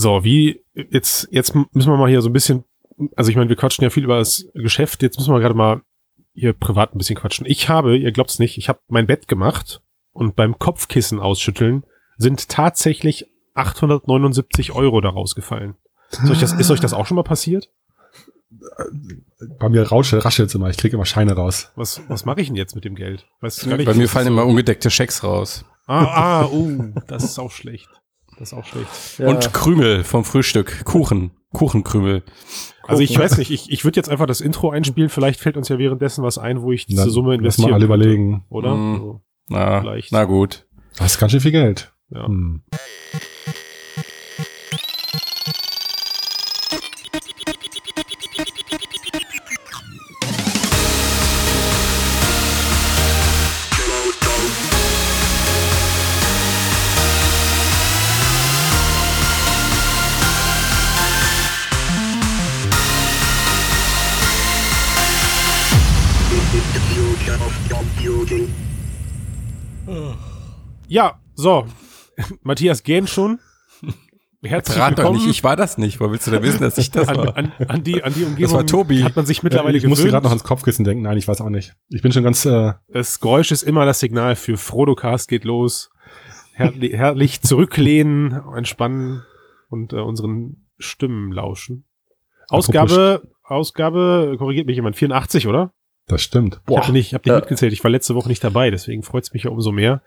So, wie, jetzt, jetzt müssen wir mal hier so ein bisschen, also ich meine, wir quatschen ja viel über das Geschäft, jetzt müssen wir gerade mal hier privat ein bisschen quatschen. Ich habe, ihr glaubt's nicht, ich habe mein Bett gemacht und beim Kopfkissen ausschütteln sind tatsächlich 879 Euro daraus gefallen. Ist euch das, ist euch das auch schon mal passiert? Bei mir rauscht, raschelt's immer. Ich kriege immer Scheine raus. Was, was mache ich denn jetzt mit dem Geld? Weißt du, Bei gar nicht, mir das ist fallen so- immer ungedeckte Schecks raus. Ah, ah, uh, das ist auch schlecht. Das ist auch schlecht. Ja. Und Krümel vom Frühstück. Kuchen. Kuchenkrümel. Also ich weiß nicht, ich, ich würde jetzt einfach das Intro einspielen, vielleicht fällt uns ja währenddessen was ein, wo ich diese Dann Summe Lass investiere. mal alle überlegen. Oder? Mm. So, Na, Vielleicht. na gut. Das ist ganz schön viel Geld. ja. Hm. Ja, so. Matthias gähnt schon. Herzlich Rat doch willkommen nicht, ich war das nicht. Wo willst du denn wissen, dass ich das an, war? an, an, die, an die Umgebung. Das war Tobi. Hat man sich mittlerweile ich musste gewöhnt. gerade noch ans Kopfkissen denken. Nein, ich weiß auch nicht. Ich bin schon ganz, äh, Das Geräusch ist immer das Signal für Frodocast geht los. Herrlich, herrlich zurücklehnen, entspannen und äh, unseren Stimmen lauschen. Ausgabe, Ausgabe, korrigiert mich jemand, 84, oder? das stimmt. Ich habe nicht, hab nicht Ja. mitgezählt. Ich war letzte Woche nicht dabei, deswegen freut es mich ja umso mehr.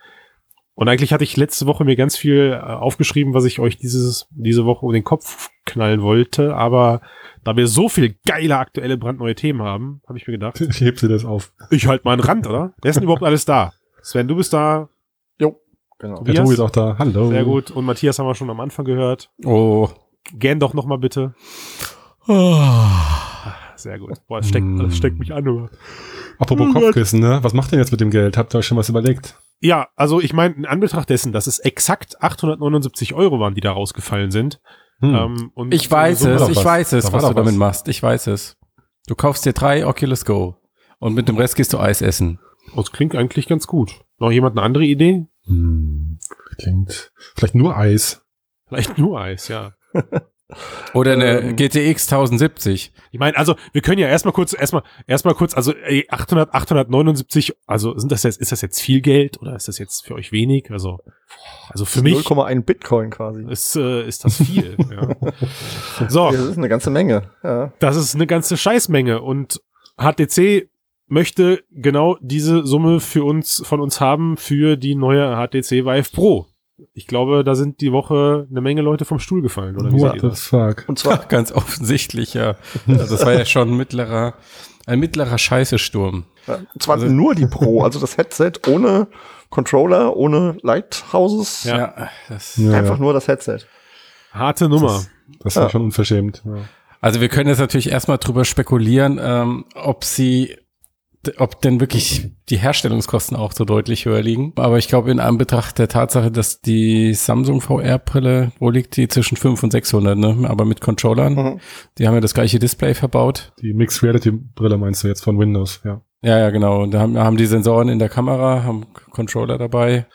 Und eigentlich hatte ich letzte Woche mir ganz viel äh, aufgeschrieben, was ich euch dieses, diese Woche um den Kopf knallen wollte. Aber da wir so viel geile aktuelle brandneue Themen haben, habe ich mir gedacht, Ich heb sie das auf. ich halt mal einen Rand, oder? Wer ist denn überhaupt alles da? Sven, du bist da. Genau. Tobi- Der Tobias? Tobi ist auch da. Hallo. Sehr gut. Und Matthias haben wir schon am Anfang gehört. Oh. Gern doch noch mal bitte. Sehr gut. Boah, es steckt, das steckt mich an. Oder? Apropos Oh. Kopfkissen, ne? Was macht ihr jetzt mit dem Geld? Habt ihr euch schon was überlegt? Ja, also ich meine, in Anbetracht dessen, dass es exakt 879 Euro waren, die da rausgefallen sind. Hm. Ähm, und Ich weiß so- es, ich was. weiß es, Da was du was. damit machst. Ich weiß es. Du kaufst dir drei Oculus Go und mit dem Rest gehst du Eis essen. Das klingt eigentlich ganz gut. Noch jemand eine andere Idee? Hm. Klingt. Vielleicht nur Eis. Vielleicht nur Eis, ja. Oder eine Ähm. GTX 1070. Ich meine, also wir können ja erstmal kurz, erstmal, erstmal kurz, also ey, 800, 879, also sind das jetzt, ist das jetzt viel Geld oder ist das jetzt für euch wenig? Also, also für mich 0,1 Bitcoin quasi. ist, äh, ist das viel. ja. So, Das ist eine ganze Menge. Ja. das ist eine ganze Scheißmenge und HTC möchte genau diese Summe für uns, von uns haben für die neue HTC Vive Pro. Ich glaube, da sind die Woche eine Menge Leute vom Stuhl gefallen, oder wie What ihr the das? fuck? Und zwar, Ganz offensichtlich, ja. Also das war ja schon ein mittlerer, ein mittlerer Scheißesturm. ja, und zwar Also- nur die Pro, also das Headset ohne Controller, ohne Lighthouses. Ja. das, Ja, Einfach ja. nur das Headset. Harte Nummer. Das war Ja. schon unverschämt. Ja. Also wir können jetzt natürlich erstmal drüber spekulieren, ähm, ob sie, ob denn wirklich die Herstellungskosten auch so deutlich höher liegen. Aber ich glaube, in Anbetracht der Tatsache, dass die Samsung VR-Brille, wo liegt die zwischen 500 und 600, ne? Aber mit Controllern, Mhm. die haben ja das gleiche Display verbaut. Die Mixed Reality Brille meinst du jetzt von Windows, ja. Ja, ja, genau. Und da haben, haben die Sensoren in der Kamera, haben Controller dabei.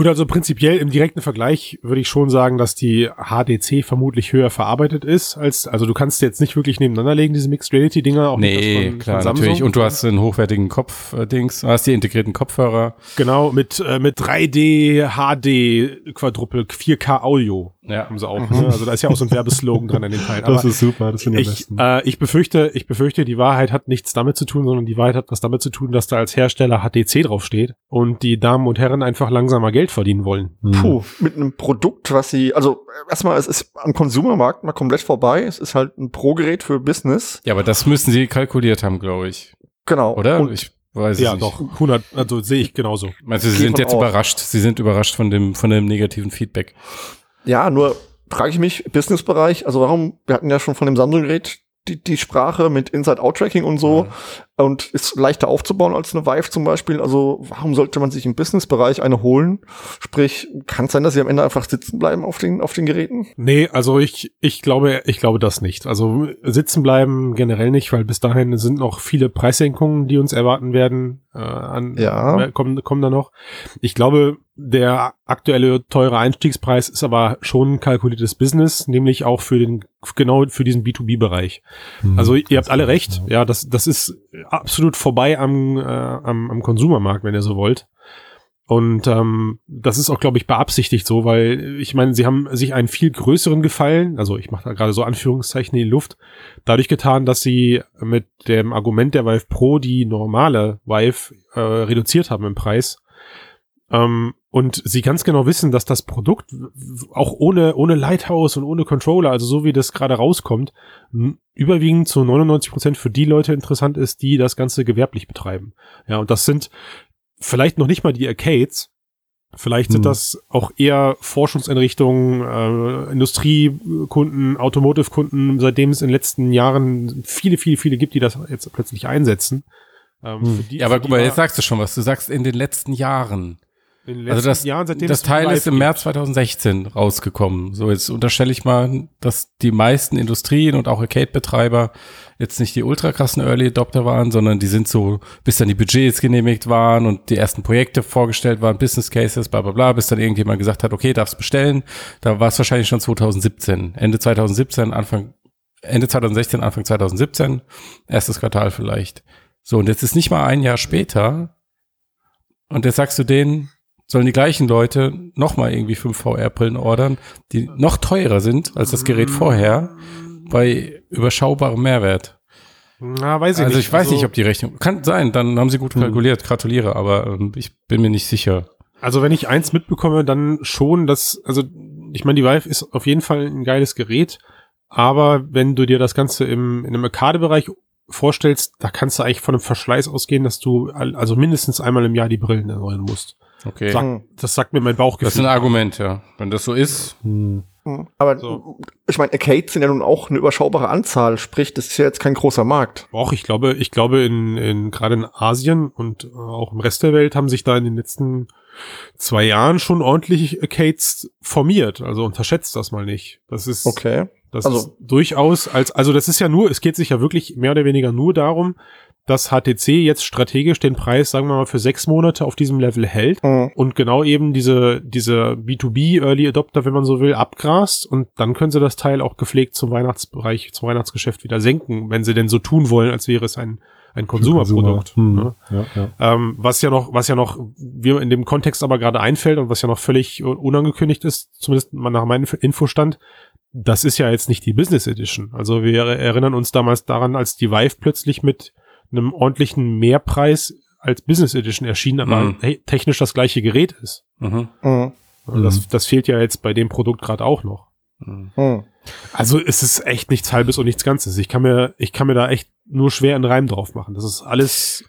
Gut, also prinzipiell im direkten Vergleich würde ich schon sagen, dass die HDC vermutlich höher verarbeitet ist als, also du kannst jetzt nicht wirklich nebeneinander legen, diese Mixed Reality Dinger. Auch nicht Nee, das von, klar, von natürlich. Und du hast einen hochwertigen Kopf-Dings, hast die integrierten Kopfhörer. Genau, mit, äh, mit 3D, HD, Quadruple, 4K Audio Ja. haben sie auch. Ne? Also da ist ja auch so ein Werbeslogan dran an den Teilen. Das Aber ist super, das ich am ich, besten. äh, ich befürchte, ich befürchte, die Wahrheit hat nichts damit zu tun, sondern die Wahrheit hat was damit zu tun, dass da als Hersteller HTC draufsteht und die Damen und Herren einfach langsamer Geld verdienen wollen. Hm. Puh, mit einem Produkt, was sie, also erstmal, es ist am Konsumermarkt mal komplett vorbei. Es ist halt ein Pro-Gerät für Business. Ja, aber das müssen sie kalkuliert haben, glaube ich. Genau. Oder? Und ich weiß Ja, es nicht. doch, 100, also sehe ich genauso. Meinst du, sie Geh sind jetzt aus. überrascht? Sie sind überrascht von dem, von dem negativen Feedback. Ja, nur frage ich mich, Businessbereich, also warum, wir hatten ja schon von dem Samsung-Gerät die, die Sprache mit Inside-Out-Tracking und so und ist leichter aufzubauen als eine Vive zum Beispiel. Also warum sollte man sich im Businessbereich eine holen? Sprich, kann es sein, dass sie am Ende einfach sitzen bleiben auf den, auf den Geräten? Nee, also ich, ich glaube, ich glaube das nicht. Also sitzen bleiben generell nicht, weil bis dahin sind noch viele Preissenkungen, die uns erwarten werden, äh, an, Ja. kommen, kommen da noch. Ich glaube, der aktuelle teure Einstiegspreis ist aber schon ein kalkuliertes Business, nämlich auch für den, genau für diesen B2B-Bereich. Hm, Also ihr habt alle recht. genau. Ja, das, das ist absolut vorbei am, äh, am, am Konsumermarkt, wenn ihr so wollt. Und ähm, das ist auch, glaube ich, beabsichtigt so, weil ich meine, sie haben sich einen viel größeren Gefallen, also ich mache da gerade so Anführungszeichen in die Luft, dadurch getan, dass sie mit dem Argument der Vive Pro die normale Vive äh, reduziert haben im Preis. Ähm, und sie ganz genau wissen, dass das Produkt auch ohne, ohne Lighthouse und ohne Controller, also so wie das gerade rauskommt, überwiegend zu 99 Prozent für die Leute interessant ist, die das Ganze gewerblich betreiben. Ja, und das sind vielleicht noch nicht mal die Arcades. Vielleicht sind Hm. das auch eher Forschungseinrichtungen, äh, Industriekunden, Automotive-Kunden, seitdem es in den letzten Jahren viele, viele, viele gibt, die das jetzt plötzlich einsetzen. Ähm, Hm. die- Ja, aber guck mal, jetzt sagst du schon was. Du sagst in den letzten Jahren. In den Also das, Jahren, seitdem das Teil ist im gibt. März 2016 rausgekommen. So, jetzt unterstelle ich mal, dass die meisten Industrien und auch Arcade-Betreiber jetzt nicht die ultra krassen Early Adopter waren, sondern die sind so, bis dann die Budgets genehmigt waren und die ersten Projekte vorgestellt waren, Business Cases, bla bla bla, bis dann irgendjemand gesagt hat, okay, darfst bestellen. Da war es wahrscheinlich schon 2017. Ende 2017, Anfang, Ende 2016, Anfang 2017, erstes Quartal vielleicht. So, und jetzt ist nicht mal ein Jahr später und jetzt sagst du denen, sollen die gleichen Leute nochmal irgendwie fünf VR-Brillen ordern, die noch teurer sind als das Gerät vorher, bei überschaubarem Mehrwert. Na, weiß ich also nicht. ich weiß also, nicht, ob die Rechnung, kann sein, dann haben sie gut Hm. kalkuliert, gratuliere, aber ähm, ich bin mir nicht sicher. Also wenn ich eins mitbekomme, dann schon, dass, also ich meine, die Vive ist auf jeden Fall ein geiles Gerät, aber wenn du dir das Ganze im, in einem Arcade-Bereich vorstellst, da kannst du eigentlich von einem Verschleiß ausgehen, dass du also mindestens einmal im Jahr die Brillen erneuern musst. Okay. Sag- Hm. Das sagt mir mein Das Bauchgefühl. ist ein Argument, ja. Wenn das so ist, Hm. Hm. Aber So. ich meine, Arcades sind ja nun auch eine überschaubare Anzahl, sprich, das ist ja jetzt kein großer Markt. Auch ich glaube, ich glaube in, in gerade in Asien und äh, auch im Rest der Welt haben sich da in den letzten zwei Jahren schon ordentlich Arcades formiert. Also unterschätzt das mal nicht. Das ist Okay. Das Also- ist durchaus als, also das ist ja nur, es geht sich ja wirklich mehr oder weniger nur darum, dass HTC jetzt strategisch den Preis, sagen wir mal, für sechs Monate auf diesem Level hält Hm. und genau eben diese, diese B2B Early Adopter, wenn man so will, abgrast und dann können sie das Teil auch gepflegt zum Weihnachtsbereich, zum Weihnachtsgeschäft wieder senken, wenn sie denn so tun wollen, als wäre es ein, ein Konsumerprodukt. Hm. ne? Ja, ja. Ähm, was ja noch, was ja noch, wir in dem Kontext aber gerade einfällt und was ja noch völlig unangekündigt ist, zumindest nach meinem Infostand, das ist ja jetzt nicht die Business Edition. Also wir erinnern uns damals daran, als die Vive plötzlich mit einem ordentlichen Mehrpreis als Business Edition erschien, aber Mhm. technisch das gleiche Gerät ist. mhm. Hm. Und Das, das fehlt ja jetzt bei dem Produkt gerade auch noch. Mhm. Hm. Also es ist echt nichts Halbes und nichts Ganzes. Ich kann mir, ich kann mir da echt nur schwer einen Reim drauf machen. Das ist alles.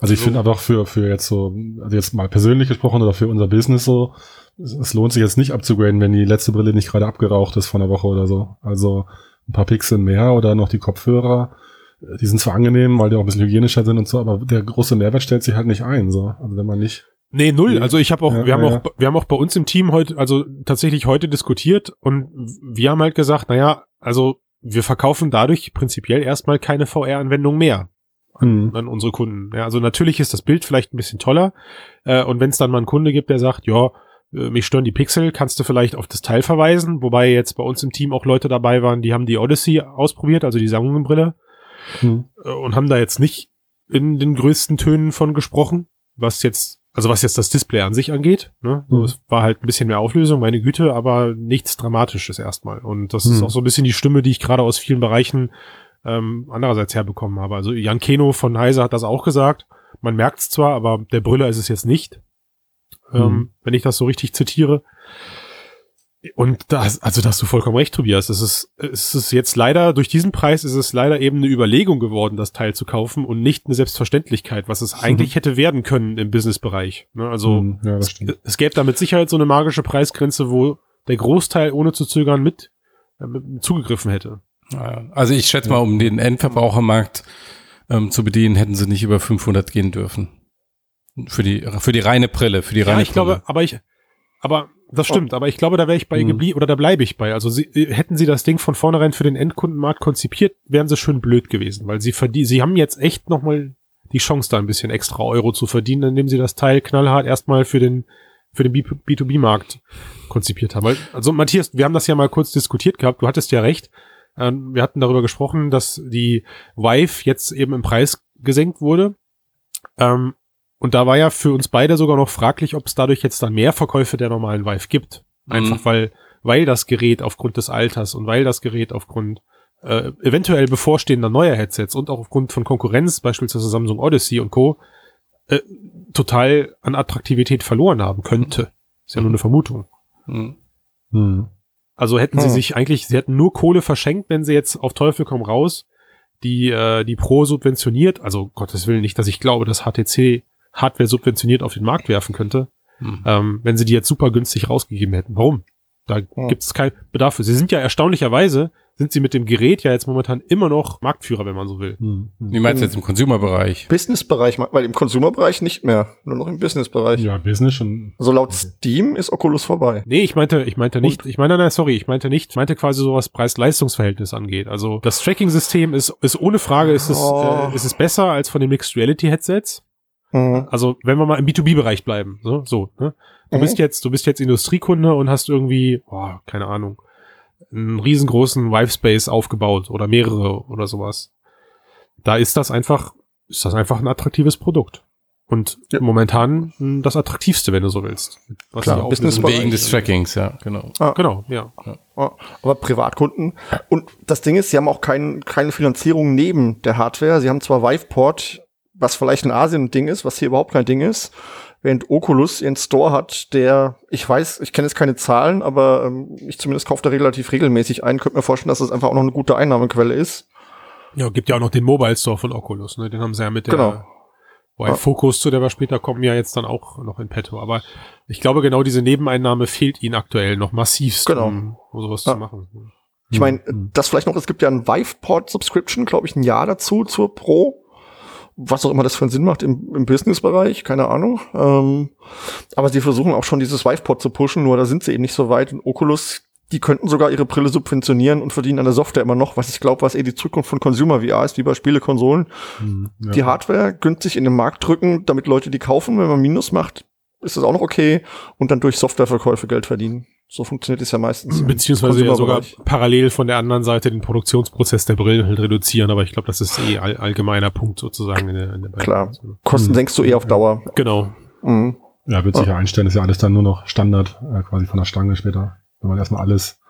Also ich finde einfach für, für jetzt so, also jetzt mal persönlich gesprochen oder für unser Business so, es, es lohnt sich jetzt nicht abzugraden, wenn die letzte Brille nicht gerade abgeraucht ist von der Woche oder so. Also ein paar Pixel mehr oder noch die Kopfhörer, die sind zwar angenehm, weil die auch ein bisschen hygienischer sind und so, aber der große Mehrwert stellt sich halt nicht ein, so. Also wenn man nicht, Nee, null. Also ich habe auch, Ja, wir haben ja, auch, wir haben auch bei uns im Team heute, also tatsächlich heute diskutiert und wir haben halt gesagt, naja, also wir verkaufen dadurch prinzipiell erstmal keine VR-Anwendung mehr hm, an unsere Kunden. Ja, also natürlich ist das Bild vielleicht ein bisschen toller äh, und wenn es dann mal einen Kunde gibt, der sagt, ja, äh, mich stören die Pixel, kannst du vielleicht auf das Teil verweisen, wobei jetzt bei uns im Team auch Leute dabei waren, die haben die Odyssey ausprobiert, also die Samsung-Brille hm, äh, und haben da jetzt nicht in den größten Tönen von gesprochen, was jetzt, also was jetzt das Display an sich angeht. Ne? So, Mhm. Es war halt ein bisschen mehr Auflösung, meine Güte, aber nichts Dramatisches erstmal. Und das ist Mhm. auch so ein bisschen die Stimme, die ich gerade aus vielen Bereichen ähm, andererseits herbekommen habe. Also Jan Keno von Heise hat das auch gesagt. Man merkt es zwar, aber der Brüller ist es jetzt nicht, ähm, Mhm. wenn ich das so richtig zitiere. Und das, also da hast du vollkommen recht, Tobias. Es ist, es ist jetzt leider, durch diesen Preis ist es leider eben eine Überlegung geworden, das Teil zu kaufen und nicht eine Selbstverständlichkeit, was es eigentlich hätte werden können im Businessbereich. Ne? Also hm, ja, es, es gäbe da mit Sicherheit so eine magische Preisgrenze, wo der Großteil ohne zu zögern mit, äh, mit zugegriffen hätte. Also ich schätze mal, um den Endverbrauchermarkt ähm, zu bedienen, hätten sie nicht über 500 gehen dürfen. Für die, für die reine Brille, für die reine Ja, ich Brille. glaube, aber ich, aber das stimmt, aber ich glaube, da wäre ich bei Mhm. geblieben oder da bleibe ich bei. Also sie, äh, hätten sie das Ding von vornherein für den Endkundenmarkt konzipiert, wären sie schön blöd gewesen, weil sie verdien, sie haben jetzt echt nochmal die Chance, da ein bisschen extra Euro zu verdienen, indem sie das Teil knallhart erstmal für den für den B2B-Markt konzipiert haben. Weil, also Matthias, wir haben das ja mal kurz diskutiert gehabt. Du hattest ja recht. Ähm, wir hatten darüber gesprochen, dass die Vive jetzt eben im Preis gesenkt wurde. Ähm, und da war ja für uns beide sogar noch fraglich, ob es dadurch jetzt dann mehr Verkäufe der normalen Vive gibt. Einfach mhm. weil, weil das Gerät aufgrund des Alters und weil das Gerät aufgrund äh, eventuell bevorstehender neuer Headsets und auch aufgrund von Konkurrenz, beispielsweise Samsung Odyssey und Co., äh, total an Attraktivität verloren haben könnte. Ist ja nur eine Vermutung. Mhm. Mhm. Also hätten sie sich eigentlich, sie hätten nur Kohle verschenkt, wenn sie jetzt auf Teufel komm raus die, äh, die Pro subventioniert, also Gottes Willen nicht, dass ich glaube, dass HTC Hardware subventioniert auf den Markt werfen könnte, mhm. ähm, wenn sie die jetzt super günstig rausgegeben hätten. Warum? Da mhm. gibt es keinen Bedarf für. Sie sind ja erstaunlicherweise sind sie mit dem Gerät ja jetzt momentan immer noch Marktführer, wenn man so will. Hm. Wie meinst du jetzt im Consumer-Bereich? Business-Bereich, weil im Consumer-Bereich nicht mehr, nur noch im Business-Bereich. Ja, Business schon. Also laut okay. Steam ist Oculus vorbei. Nee, ich meinte, ich meinte nicht, Und? ich meine, nein, sorry, ich meinte nicht, ich meinte quasi so was Preis-Leistungs-Verhältnis angeht. Also das Tracking-System ist, ist ohne Frage, ist es, oh. äh, ist es besser als von den Mixed Reality Headsets. Mhm. Also wenn wir mal im B2B-Bereich bleiben, so, so, ne? Du mhm. bist jetzt, du bist jetzt Industriekunde und hast irgendwie, boah, keine Ahnung, einen riesengroßen Vive-Space aufgebaut oder mehrere oder sowas. Da ist das einfach, ist das einfach ein attraktives Produkt. Und ja. momentan das attraktivste, wenn du so willst. Was Klar, Business wegen des Trackings, ja, genau. Ah. Genau, ja. Ah. Aber Privatkunden. Und das Ding ist, sie haben auch kein, keine Finanzierung neben der Hardware. Sie haben zwar Viveport, was vielleicht in Asien ein Ding ist, was hier überhaupt kein Ding ist während Oculus ihren Store hat, der, ich weiß, ich kenne jetzt keine Zahlen, aber ähm, ich zumindest kaufe da relativ regelmäßig ein. Könnte mir vorstellen, dass das einfach auch noch eine gute Einnahmequelle ist. Ja, gibt ja auch noch den Mobile Store von Oculus, ne? Den haben sie ja mit der genau. Wobei ja. Focus, zu der wir später kommen, ja jetzt dann auch noch in petto. Aber ich glaube, genau diese Nebeneinnahme fehlt ihnen aktuell noch massivst, genau. um, um sowas ja. zu machen. Ich meine, mhm. das vielleicht noch, es gibt ja ein Viveport-Subscription, glaube ich, ein Jahr dazu zur Pro was auch immer das für einen Sinn macht im, im Business-Bereich, keine Ahnung. Ähm, aber sie versuchen auch schon dieses Vivepod zu pushen, nur da sind sie eben nicht so weit. Und Oculus, die könnten sogar ihre Brille subventionieren und verdienen an der Software immer noch, was ich glaube, was eh die Zukunft von Consumer VR ist, wie bei Spielekonsolen. Hm, ja. Die Hardware günstig in den Markt drücken, damit Leute die kaufen. Wenn man Minus macht, ist das auch noch okay. Und dann durch Softwareverkäufe Geld verdienen. So funktioniert es ja meistens. Beziehungsweise ja sogar parallel von der anderen Seite den Produktionsprozess der Brillen halt reduzieren, aber ich glaube, das ist eh all, allgemeiner Punkt sozusagen in der, in der Klar. Kosten mhm. senkst du eh auf Dauer. Genau. Mhm. Ja, wird sich ja einstellen, ist ja alles dann nur noch Standard, äh, quasi von der Stange später, wenn man erstmal alles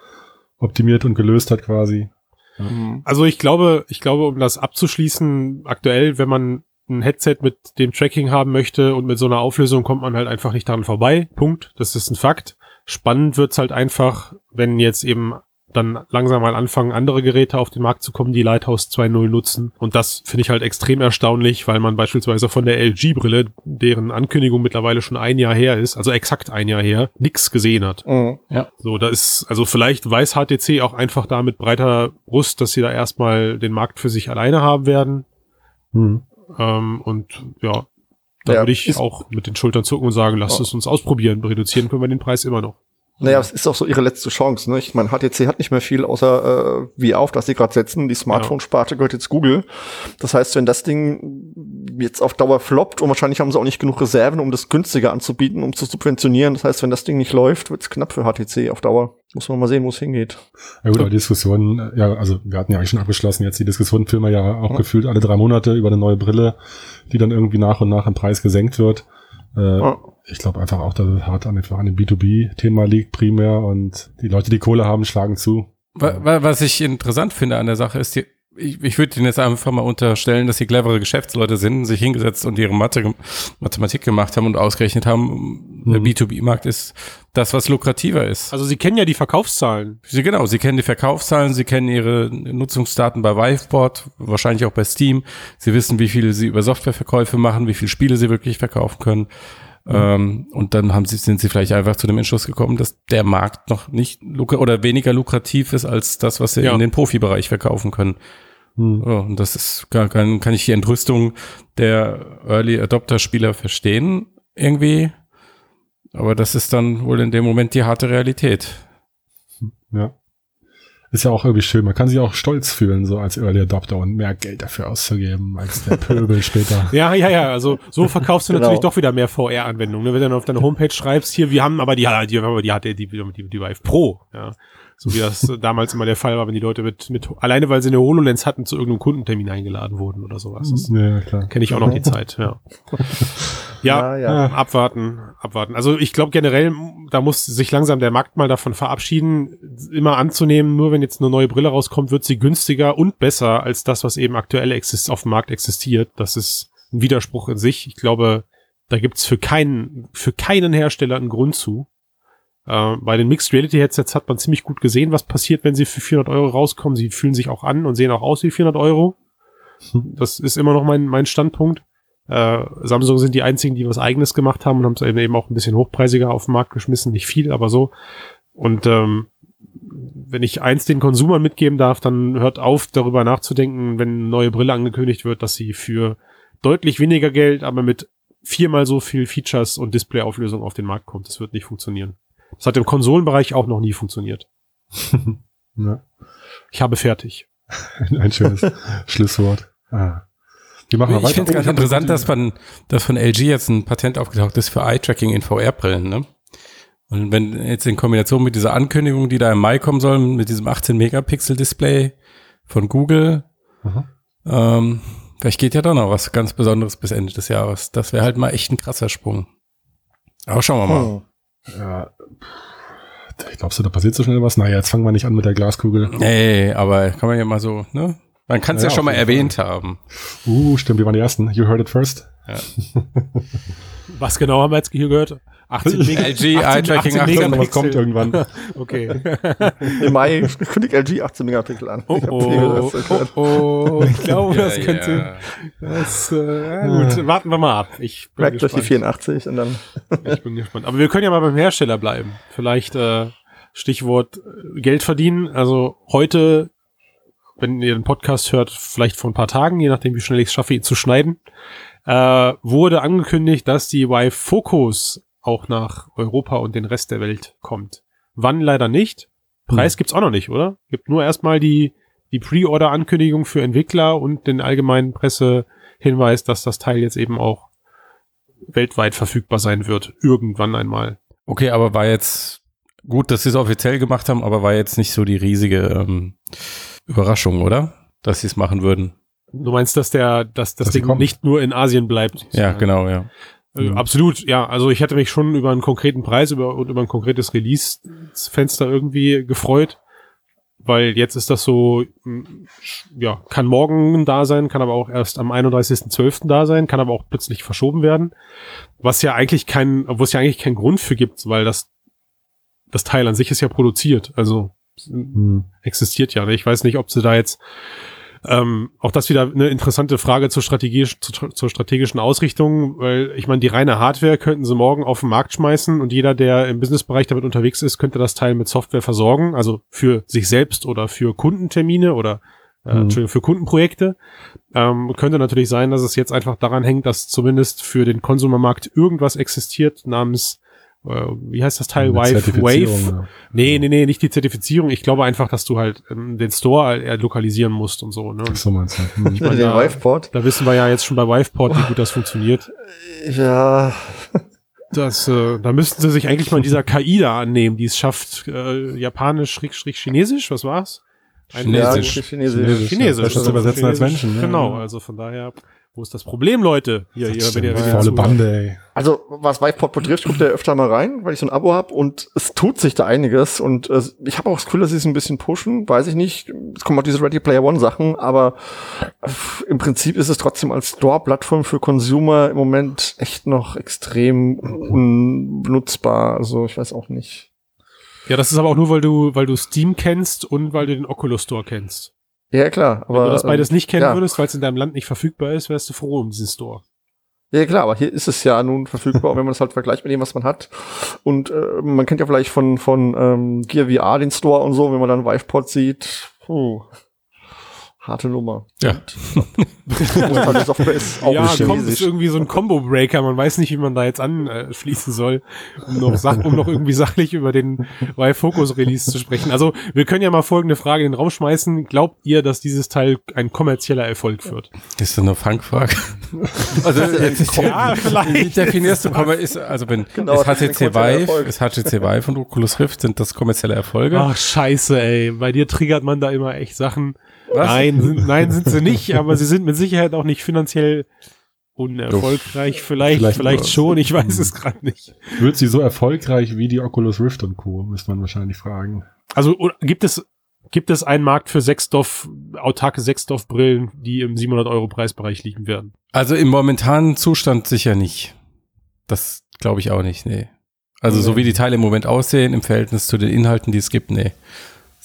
optimiert und gelöst hat quasi. Ja. Mhm. Also ich glaube, ich glaube, um das abzuschließen, aktuell, wenn man ein Headset mit dem Tracking haben möchte und mit so einer Auflösung kommt man halt einfach nicht daran vorbei. Punkt. Das ist ein Fakt. Spannend wird's halt einfach, wenn jetzt eben dann langsam mal anfangen, andere Geräte auf den Markt zu kommen, die Lighthouse 2.0 nutzen. Und das finde ich halt extrem erstaunlich, weil man beispielsweise von der LG-Brille, deren Ankündigung mittlerweile schon ein Jahr her ist, also exakt ein Jahr her, nix gesehen hat. Mhm. Ja. So, da ist, also vielleicht weiß HTC auch einfach da mit breiter Brust, dass sie da erstmal den Markt für sich alleine haben werden. Mhm. Ähm, und ja, da ja, würde ich auch mit den Schultern zucken und sagen, lasst ja. es uns ausprobieren. Reduzieren können wir den Preis immer noch. Naja, es ist auch so ihre letzte Chance. Ne? Ich meine, HTC hat nicht mehr viel außer äh, wie auf, dass sie gerade setzen. Die Smartphone-Sparte gehört jetzt Google. Das heißt, wenn das Ding jetzt auf Dauer floppt und wahrscheinlich haben sie auch nicht genug Reserven, um das günstiger anzubieten, um zu subventionieren. Das heißt, wenn das Ding nicht läuft, wird es knapp für HTC auf Dauer. Muss man mal sehen, wo es hingeht. Ja gut, aber die Diskussion, ja, also wir hatten ja eigentlich schon abgeschlossen, jetzt die Diskussion filmen wir ja auch ja. gefühlt alle drei Monate über eine neue Brille, die dann irgendwie nach und nach im Preis gesenkt wird. Äh, ja. Ich glaube einfach auch, dass es hart einfach an dem B2B-Thema liegt primär und die Leute, die Kohle haben, schlagen zu. Was ich interessant finde an der Sache ist, die, ich, ich würde Ihnen jetzt einfach mal unterstellen, dass Sie clevere Geschäftsleute sind, sich hingesetzt und ihre Mathe, Mathematik gemacht haben und ausgerechnet haben, mhm. der B2B-Markt ist das, was lukrativer ist. Also Sie kennen ja die Verkaufszahlen. Sie, genau, Sie kennen die Verkaufszahlen, Sie kennen Ihre Nutzungsdaten bei Viveport, wahrscheinlich auch bei Steam. Sie wissen, wie viele Sie über Softwareverkäufe machen, wie viele Spiele Sie wirklich verkaufen können. Mhm. Ähm, und dann haben sie, sind sie vielleicht einfach zu dem Entschluss gekommen, dass der Markt noch nicht oder weniger lukrativ ist als das, was sie ja. in den Profibereich verkaufen können. Hm. Oh, und das ist, kann, kann ich die Entrüstung der Early Adopter Spieler verstehen, irgendwie. Aber das ist dann wohl in dem Moment die harte Realität. Ja. Ist ja auch irgendwie schön. Man kann sich auch stolz fühlen, so als Early Adopter und mehr Geld dafür auszugeben als der Pöbel später. Ja, ja, ja. Also so verkaufst du Genau. natürlich doch wieder mehr VR-Anwendungen. Ne? Wenn du dann auf deiner Homepage schreibst, hier, wir haben aber die, die, die hat die, die, die, die Vive Pro. Ja. So wie das damals immer der Fall war, wenn die Leute mit, mit alleine weil sie eine HoloLens hatten, zu irgendeinem Kundentermin eingeladen wurden oder sowas. Das ja, klar. kenne ich auch noch die Zeit, ja. Ja, Ja, ja. abwarten, abwarten. Also ich glaube generell, da muss sich langsam der Markt mal davon verabschieden, immer anzunehmen, nur wenn jetzt eine neue Brille rauskommt, wird sie günstiger und besser als das, was eben aktuell exist auf dem Markt existiert. Das ist ein Widerspruch in sich. Ich glaube, da gibt's für keinen, für keinen Hersteller einen Grund zu. Äh, bei den Mixed Reality Headsets hat man ziemlich gut gesehen, was passiert, wenn sie für 400 Euro rauskommen. Sie fühlen sich auch an und sehen auch aus wie 400 Euro. Das ist immer noch mein, mein Standpunkt. Äh, Samsung sind die einzigen, die was eigenes gemacht haben und haben es eben eben auch ein bisschen hochpreisiger auf den Markt geschmissen. Nicht viel, aber so. Und ähm, wenn ich eins den Konsumern mitgeben darf, dann hört auf, darüber nachzudenken, wenn eine neue Brille angekündigt wird, dass sie für deutlich weniger Geld, aber mit viermal so viel Features und Displayauflösung auf den Markt kommt. Das wird nicht funktionieren. Das hat im Konsolenbereich auch noch nie funktioniert. Ja. Ich habe fertig. Ein schönes Schlusswort. Ah. Wir machen mal Ich weiter. finde es Oh, ganz interessant, dass von, dass von LG jetzt ein Patent aufgetaucht ist für Eye-Tracking in VR-Brillen. Ne? Und wenn jetzt in Kombination mit dieser Ankündigung, die da im Mai kommen soll, mit diesem 18-Megapixel-Display von Google, Aha. ähm, vielleicht geht ja doch noch was ganz Besonderes bis Ende des Jahres. Das wäre halt mal echt ein krasser Sprung. Aber schauen wir mal. Hm. Ja. Ich glaubst du, da passiert so schnell was? Naja, jetzt fangen wir nicht an mit der Glaskugel. Ey, aber kann man ja mal so, ne? Man kann es Ja, ja, schon mal erwähnt haben. Uh, stimmt, wir waren die Ersten. You heard it first. Was genau haben wir jetzt hier gehört? 18 Mega- LG 18 Eye-Tracking 18 Aber was Megapixel. kommt irgendwann. Okay. Im Mai kündigt LG 18 Megapixel an. Oh, oh, oh, oh, ich glaube, das könnte, das, äh, gut, warten wir mal ab. Ich bin Merkt euch die gespannt. 84 und dann. Ich bin gespannt. Aber wir können ja mal beim Hersteller bleiben. Vielleicht, äh, Stichwort äh, Geld verdienen. Also heute, wenn ihr den Podcast hört, vielleicht vor ein paar Tagen, je nachdem, wie schnell ich es schaffe, ihn zu schneiden, äh, wurde angekündigt, dass die Vive Focus auch nach Europa und den Rest der Welt kommt. Wann leider nicht. Preis gibt's auch noch nicht, oder? Gibt nur erstmal die, die Pre-Order-Ankündigung für Entwickler und den allgemeinen Pressehinweis, dass das Teil jetzt eben auch weltweit verfügbar sein wird. Irgendwann einmal. Okay, aber war jetzt gut, dass sie es offiziell gemacht haben, aber war jetzt nicht so die riesige ähm, Überraschung, oder? Dass sie es machen würden. Du meinst, dass der, dass das Ding nicht nur in Asien bleibt? Ja, genau, ja. Äh, Mhm. Absolut, ja. Also ich hätte mich schon über einen konkreten Preis über, und über ein konkretes Release-Fenster irgendwie gefreut. Weil jetzt ist das so, ja, kann morgen da sein, kann aber auch erst am 31.12. da sein, kann aber auch plötzlich verschoben werden. Was ja eigentlich kein, wo es ja eigentlich keinen Grund für gibt, weil das, das Teil an sich ist ja produziert. Also Hm. existiert ja. Ich weiß nicht, ob sie da jetzt ähm, auch das wieder eine interessante Frage zur, strategisch, zur, zur strategischen Ausrichtung, weil ich meine, die reine Hardware könnten sie morgen auf den Markt schmeißen und jeder, der im Businessbereich damit unterwegs ist, könnte das Teil mit Software versorgen, also für sich selbst oder für Kundentermine oder äh, Mhm. Entschuldigung, für Kundenprojekte. Ähm, könnte natürlich sein, dass es jetzt einfach daran hängt, dass zumindest für den Konsumermarkt irgendwas existiert namens wie heißt das Teil? Zertifizierung, Wave? ja. Nee, nee, nee, nicht die Zertifizierung. Ich glaube einfach, dass du halt ähm, den Store eher lokalisieren musst und so. Ne? Und So meinst du. Hm. ich meine, den da, Viveport. da wissen wir ja jetzt schon bei Viveport, wie gut das funktioniert. Ja, Das, äh, da müssten sie sich eigentlich mal dieser KI da annehmen, die es schafft, äh, japanisch, Schrägstrich, chinesisch, was war's? Ein- Chinesisch. Ja, Chinesisch. Chinesisch. Chinesisch. Zu also übersetzen als Chinesisch. Menschen, ja. Genau, also von daher, wo ist das Problem, Leute? Hier, hier, wenn ihr, wenn ihr. Bande, ey. Also, was Viveport betrifft, guckt ihr öfter mal rein, weil ich so ein Abo habe und es tut sich da einiges und äh, ich habe auch das Gefühl, dass sie es ein bisschen pushen, weiß ich nicht. Es kommen auch diese Ready Player One Sachen, aber äh, im Prinzip ist es trotzdem als Store-Plattform für Consumer im Moment echt noch extrem unbenutzbar. Also, ich weiß auch nicht. Ja, das ist aber auch nur, weil du, weil du Steam kennst und weil du den Oculus Store kennst. Ja, klar, aber. Wenn du das beides nicht kennen ja. würdest, weil es in deinem Land nicht verfügbar ist, wärst du froh um diesen Store. Ja, klar, aber hier ist es ja nun verfügbar, wenn man es halt vergleicht mit dem, was man hat. Und äh, man kennt ja vielleicht von, von ähm, Gear VR den Store und so, wenn man dann Viveport sieht. Puh. Harte Nummer. Ja. Software ist auch ja, kommt ist irgendwie so ein Combo-Breaker. Man weiß nicht, wie man da jetzt anschließen soll, um noch, sach um noch irgendwie sachlich über den Y-Focus-Release zu sprechen. Also, wir können ja mal folgende Frage in den Raum schmeißen. Glaubt ihr, dass dieses Teil ein kommerzieller Erfolg wird? Ist das eine Fangfrage? also, jetzt, Ja, Wie vielleicht. definierst du, ist, also wenn Genau, ist HTC Vive, ist HTC Vive und Oculus Rift, sind das kommerzielle Erfolge? Ach, scheiße, ey. Bei dir triggert man da immer echt Sachen. Was? Nein, sind, nein, sind sie nicht, aber sie sind mit Sicherheit auch nicht finanziell unerfolgreich. Vielleicht, vielleicht, Vielleicht- schon, ich weiß es gerade nicht. Wird sie so erfolgreich wie die Oculus Rift und Co., müsste man wahrscheinlich fragen. Also gibt es gibt es einen Markt für Sechsdorf, autarke Sechsdorf-Brillen, die im 700 Euro Preisbereich liegen werden? Also im momentanen Zustand sicher nicht. Das glaube ich auch nicht, nee. Also so wie die Teile im Moment aussehen, im Verhältnis zu den Inhalten, die es gibt, nee.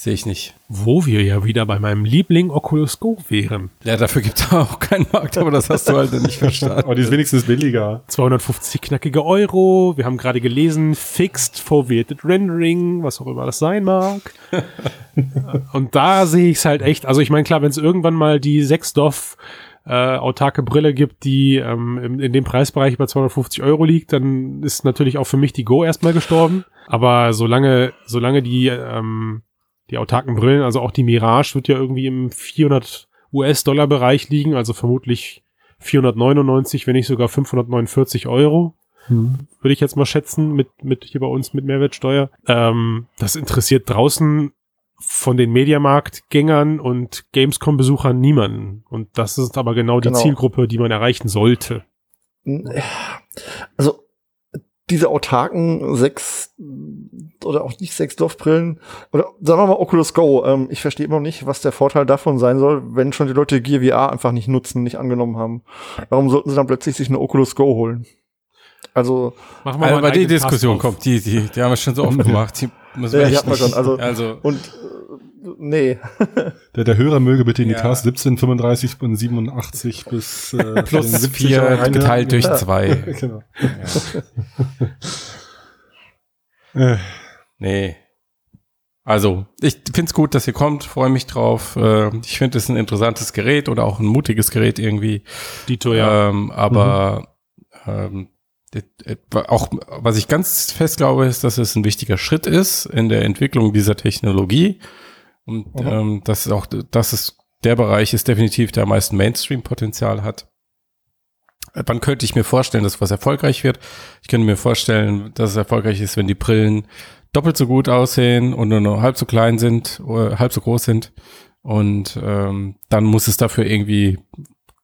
Sehe ich nicht. Wo wir ja wieder bei meinem Liebling Oculus Go wären. Ja, dafür gibt es auch keinen Markt, aber das hast du halt nicht verstanden. Aber die ist wenigstens billiger. 250 knackige Euro. Wir haben gerade gelesen, Fixed Foveated Rendering, was auch immer das sein mag. Und da sehe ich es halt echt. Also ich meine, klar, wenn es irgendwann mal die Sechsdorf äh, autarke Brille gibt, die ähm, in, in dem Preisbereich bei 250 Euro liegt, dann ist natürlich auch für mich die Go erstmal gestorben. Aber solange, solange die, ähm, die autarken Brillen, also auch die Mirage wird ja irgendwie im 400 US-Dollar Bereich liegen, also vermutlich 499, wenn nicht sogar 549 Euro, würde ich jetzt mal schätzen, mit, mit hier bei uns mit Mehrwertsteuer. Ähm, das interessiert draußen von den Mediamarktgängern und Gamescom-Besuchern niemanden. Und das ist aber genau die Genau. Zielgruppe, die man erreichen sollte. Also diese autarken sechs oder auch nicht sechs Dorfbrillen oder sagen wir mal Oculus Go. Ähm, ich verstehe immer noch nicht, was der Vorteil davon sein soll, wenn schon die Leute Gear VR einfach nicht nutzen, nicht angenommen haben. Warum sollten sie dann plötzlich sich eine Oculus Go holen? Also Machen wir Also mal die Diskussion kommt, die, die, die haben wir schon so oft gemacht. Die müssen wir Ja, die echt hatten wir schon, nicht- also- also und äh, nee, Der, der Hörer möge bitte in die Ja. Taste 17, 35 und 87 bis äh, plus 74 vier eine- geteilt durch Ja. zwei. genau. Äh, Nee. Also, ich find's gut, dass ihr kommt, freue mich drauf. Äh, Ich finde es ein interessantes Gerät oder auch ein mutiges Gerät irgendwie. Dito, ja. Ähm, aber ähm, det- et- auch was ich ganz fest glaube, ist, dass es ein wichtiger Schritt ist in der Entwicklung dieser Technologie. Und Mhm. ähm, dass es auch, dass es der Bereich ist definitiv, der am meisten Mainstream-Potenzial hat. Äh, Wann könnte ich mir vorstellen, dass was erfolgreich wird? Ich könnte mir vorstellen, dass es erfolgreich ist, wenn die Brillen doppelt so gut aussehen und nur noch halb so klein sind, oder halb so groß sind. Und ähm, dann muss es dafür irgendwie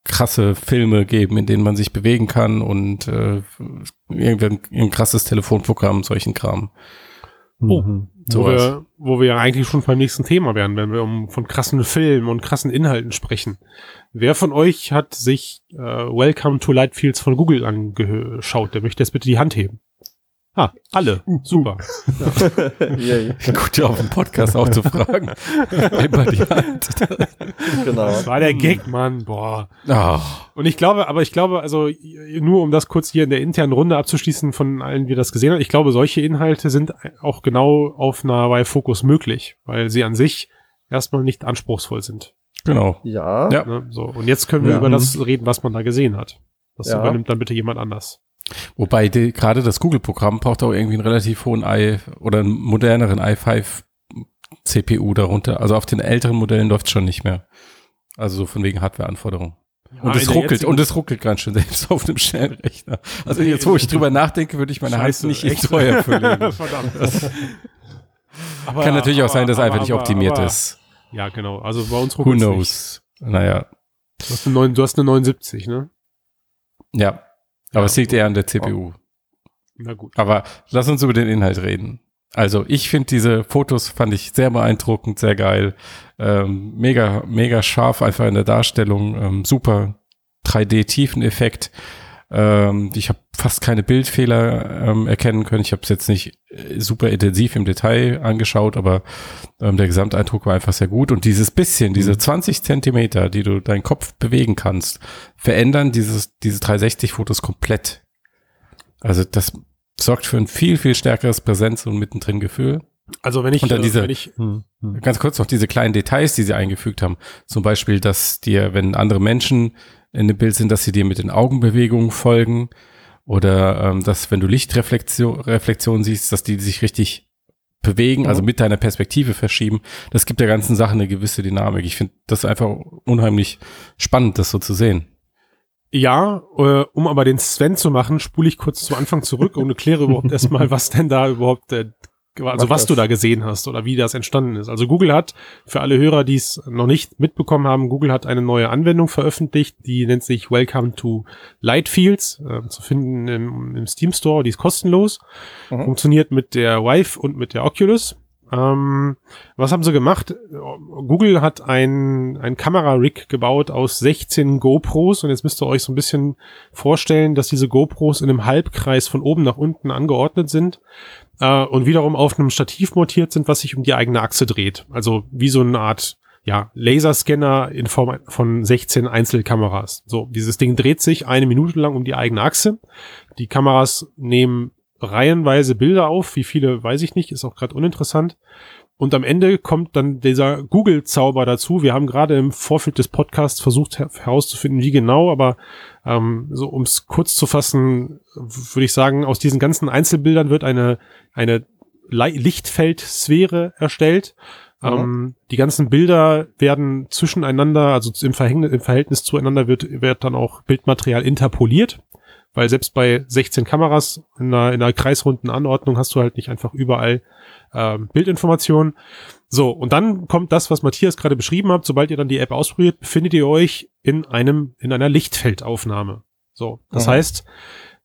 krasse Filme geben, in denen man sich bewegen kann und äh, irgendein ein krasses Telefonprogramm, solchen Kram. Oh. mhm. Wo sowas. wir, wo wir ja eigentlich schon beim nächsten Thema wären, wenn wir um von krassen Filmen und krassen Inhalten sprechen. Wer von euch hat sich äh, Welcome to Lightfields von Google angeschaut? Der möchte jetzt bitte die Hand heben. Ah, alle. Super. Yay. Gut, ja, auf dem Podcast auch zu fragen. Einmal die Hand. genau. Das war der Gag, Mann. Boah. Ah, Und ich glaube, aber ich glaube, also nur um das kurz hier in der internen Runde abzuschließen, von allen, die das gesehen haben, ich glaube, solche Inhalte sind auch genau auf einer Y-Focus möglich, weil sie an sich erstmal nicht anspruchsvoll sind. genau. Ja. Ja. Ne? So, und jetzt können wir Ja. über das reden, was man da gesehen hat. Das Ja. übernimmt dann bitte jemand anders. Wobei die, gerade das Google-Programm braucht auch irgendwie einen relativ hohen i oder einen moderneren i5 CPU darunter. Also auf den älteren Modellen läuft schon nicht mehr. Also so von wegen Hardware-Anforderungen. Und Ah, es in ruckelt, und es ruckelt ganz schön selbst auf einem schnellen Rechner. Also jetzt, wo ich drüber nachdenke, würde ich meine Hand nicht echt? ins Feuer verlegen. Verdammt. Aber- Kann natürlich auch aber- sein, dass aber- einfach nicht optimiert ist. Ja, genau. Also bei uns Who ruckelt's nicht. knows? Naja, Du hast eine, 9, du hast eine 79, ne? ja. Aber es liegt eher an der CPU. Na gut. Aber lass uns über den Inhalt reden. Also ich finde diese Fotos fand ich sehr beeindruckend, sehr geil, ähm, mega mega scharf einfach in der Darstellung, ähm, super 3D-Tiefeneffekt. Ähm, ich habe fast keine Bildfehler ähm, erkennen können. Ich habe es jetzt nicht äh, super intensiv im Detail angeschaut, aber ähm, der Gesamteindruck war einfach sehr gut. Und dieses bisschen, diese 20 Zentimeter, die du deinen Kopf bewegen kannst, verändern dieses diese 360-Fotos komplett. Also das sorgt für ein viel, viel stärkeres Präsenz- und Mittendrin-Gefühl. Also wenn ich, Und dann äh, diese- wenn ich Hm, hm. Ganz kurz noch diese kleinen Details, die sie eingefügt haben. Zum Beispiel, dass dir, wenn andere Menschen in dem Bild sind, dass sie dir mit den Augenbewegungen folgen. Oder ähm, dass, wenn du Lichtreflexion Reflexion siehst, dass die sich richtig bewegen, Mhm. also mit deiner Perspektive verschieben. Das gibt der ganzen Sache eine gewisse Dynamik. Ich finde das einfach unheimlich spannend, das so zu sehen. Ja, äh, um aber den Sven zu machen, spule ich kurz zum Anfang zurück und erkläre überhaupt erstmal, was denn da überhaupt, äh, also was das. du da gesehen hast oder wie das entstanden ist. Also Google hat, für alle Hörer, die es noch nicht mitbekommen haben, Google hat eine neue Anwendung veröffentlicht, die nennt sich Welcome to Lightfields, äh, zu finden im, im Steam Store, die ist kostenlos, Mhm. funktioniert mit der Vive und mit der Oculus. Ähm, was haben sie gemacht? Google hat ein, ein Kamera-Rig gebaut aus 16 GoPros und jetzt müsst ihr euch so ein bisschen vorstellen, dass diese GoPros in einem Halbkreis von oben nach unten angeordnet sind äh, und wiederum auf einem Stativ montiert sind, was sich um die eigene Achse dreht. Also wie so eine Art ja, Laserscanner in Form von 16 Einzelkameras. So, dieses Ding dreht sich eine Minute lang um die eigene Achse. Die Kameras nehmen reihenweise Bilder auf. Wie viele, weiß ich nicht, ist auch gerade uninteressant. Und am Ende kommt dann dieser Google-Zauber dazu. Wir haben gerade im Vorfeld des Podcasts versucht her herauszufinden, wie genau, aber ähm, so um es kurz zu fassen, würde ich sagen, aus diesen ganzen Einzelbildern wird eine, eine Le- Lichtfeldsphäre erstellt. Mhm. Ähm, die ganzen Bilder werden zwischeneinander, also im, im Verhältnis zueinander wird, wird dann auch Bildmaterial interpoliert, weil selbst bei 16 Kameras in einer, in einer kreisrunden Anordnung hast du halt nicht einfach überall ähm, Bildinformationen. So, und dann kommt das, was Matthias gerade beschrieben hat. Sobald ihr dann die App ausprobiert, befindet ihr euch in einem, in einer Lichtfeldaufnahme. So, das Mhm. heißt,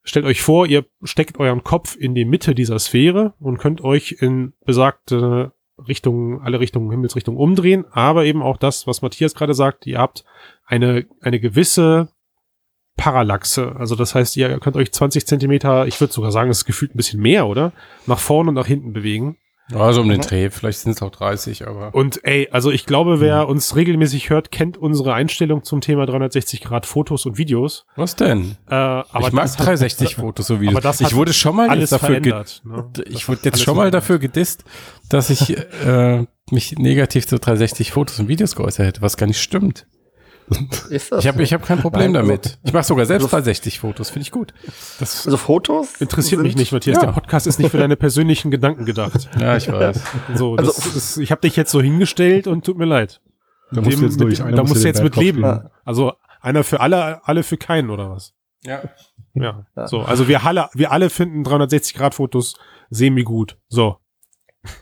stellt euch vor, ihr steckt euren Kopf in die Mitte dieser Sphäre und könnt euch in besagte Richtungen, alle Richtungen, Himmelsrichtungen umdrehen, aber eben auch das, was Matthias gerade sagt, ihr habt eine, eine gewisse Parallaxe. Also das heißt, ihr könnt euch 20 Zentimeter, ich würde sogar sagen, es ist gefühlt ein bisschen mehr, oder? Nach vorne und nach hinten bewegen. Also um den Dreh, vielleicht sind es auch 30, aber. Und ey, also ich glaube, wer uns regelmäßig hört, kennt unsere Einstellung zum Thema 360 Grad Fotos und Videos. Was denn? Äh, aber ich mag das hat- 360 Fotos so Videos. aber das ich wurde schon mal alles jetzt dafür verändert. Ne? Ich wurde jetzt schon mal dafür gedisst, dass ich äh, mich negativ zu 360 Fotos und Videos geäußert hätte, was gar nicht stimmt. Ist das Ich habe ich hab kein Problem Nein, also- damit. Ich mache sogar selbst also- 360 Fotos, finde ich gut. Das Also Fotos interessiert mich nicht, Matthias. Ja. Der Podcast ist nicht für deine persönlichen Gedanken gedacht. Ja, ich weiß. So, Also- ist, ich habe dich jetzt so hingestellt und tut mir leid. Da musst du jetzt durch. mit, da muss musst du jetzt mit leben. geben. Also einer für alle, alle für keinen oder was? Ja. Ja. Ja. So, also wir alle, wir alle finden 360 Grad Fotos semi gut. So.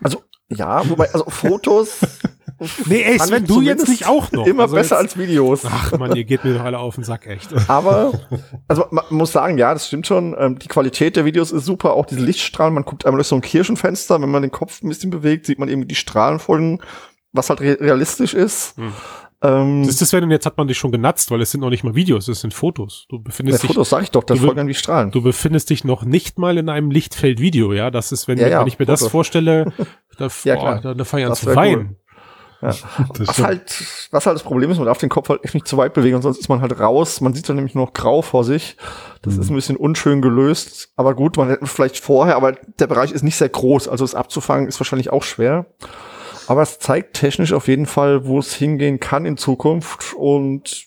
Also, ja, wobei, also Fotos. Nee, ey, Sven, du jetzt nicht auch noch. Immer Also besser jetzt- als Videos. Ach man, ihr geht mir doch alle auf den Sack, echt. Aber, also man muss sagen, ja, das stimmt schon. Ähm, die Qualität der Videos ist super. Auch diese Lichtstrahlen. Man guckt einmal durch so ein Kirchenfenster. Wenn man den Kopf ein bisschen bewegt, sieht man eben die Strahlen folgen, was halt re realistisch ist. Hm. Ähm, Das ist das, und jetzt hat man dich schon genatzt, weil es sind noch nicht mal Videos, es sind Fotos. Du befindest dich, Fotos sag ich doch, da folgen die Strahlen. du befindest dich noch nicht mal in einem Lichtfeld-Video, ja. Das ist, wenn, Ja, ja, wenn ich mir das Fotos. vorstelle, da, Ja, boah, klar. da, da fange ich an Das zu weinen. Das Was halt, was halt das Problem ist, man darf den Kopf halt echt nicht zu weit bewegen, und sonst ist man halt raus. Man sieht dann nämlich nur noch grau vor sich. Das Mhm. ist ein bisschen unschön gelöst. Aber gut, man hätte vielleicht vorher, aber der Bereich ist nicht sehr groß. Also es abzufangen ist wahrscheinlich auch schwer. Aber es zeigt technisch auf jeden Fall, wo es hingehen kann in Zukunft. Und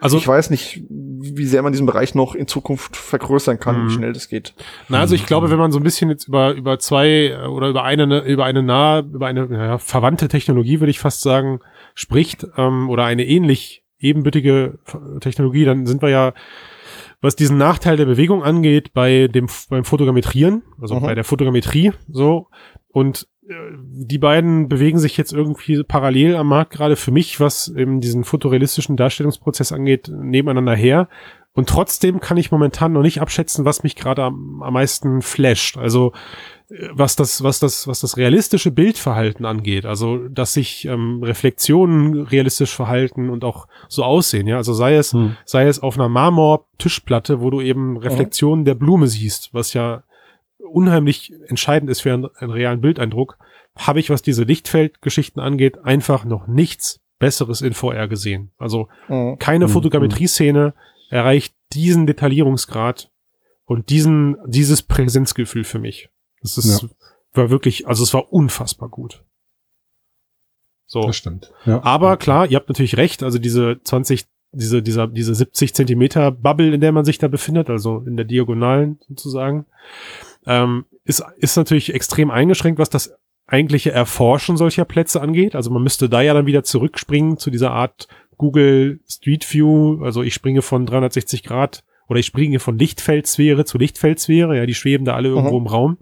Also, ich weiß nicht, wie sehr man diesen Bereich noch in Zukunft vergrößern kann, Mhm. wie schnell das geht. na, also ich glaube, wenn man so ein bisschen jetzt über, über zwei äh, oder über eine, über eine nahe, über eine naja, verwandte Technologie, würde ich fast sagen, spricht, ähm, oder eine ähnlich ebenbürtige Technologie, dann sind wir ja, was diesen Nachteil der Bewegung angeht, bei dem, beim Fotogrammetrieren, also Mhm. bei der Fotogrammetrie, so, und die beiden bewegen sich jetzt irgendwie parallel am Markt gerade für mich, was eben diesen fotorealistischen Darstellungsprozess angeht, nebeneinander her. Und trotzdem kann ich momentan noch nicht abschätzen, was mich gerade am, am meisten flasht. Also äh, was das, was das, was das realistische Bildverhalten angeht. Also dass sich ähm, Reflexionen realistisch verhalten und auch so aussehen. Ja, also sei es Hm. sei es auf einer Marmor-Tischplatte, wo du eben Reflexionen der Blume siehst, was ja unheimlich entscheidend ist für einen, einen realen Bildeindruck, habe ich, was diese Lichtfeldgeschichten angeht, einfach noch nichts Besseres in VR gesehen. Also Mhm. keine Mhm. Fotogrammetrie-Szene erreicht diesen Detaillierungsgrad und diesen, dieses Präsenzgefühl für mich. Das ist Ja. war wirklich, also es war unfassbar gut. So. Das stimmt. Ja. Aber klar, ihr habt natürlich recht, also diese 20, diese, dieser, diese 70 Zentimeter Bubble, in der man sich da befindet, also in der Diagonalen sozusagen, ähm, ist, ist natürlich extrem eingeschränkt, was das eigentliche Erforschen solcher Plätze angeht. Also man müsste da ja dann wieder zurückspringen zu dieser Art Google Street View. Also ich springe von 360 Grad oder ich springe von Lichtfeldsphäre zu Lichtfeldsphäre. Ja, die schweben da alle irgendwo Mhm. im Raum.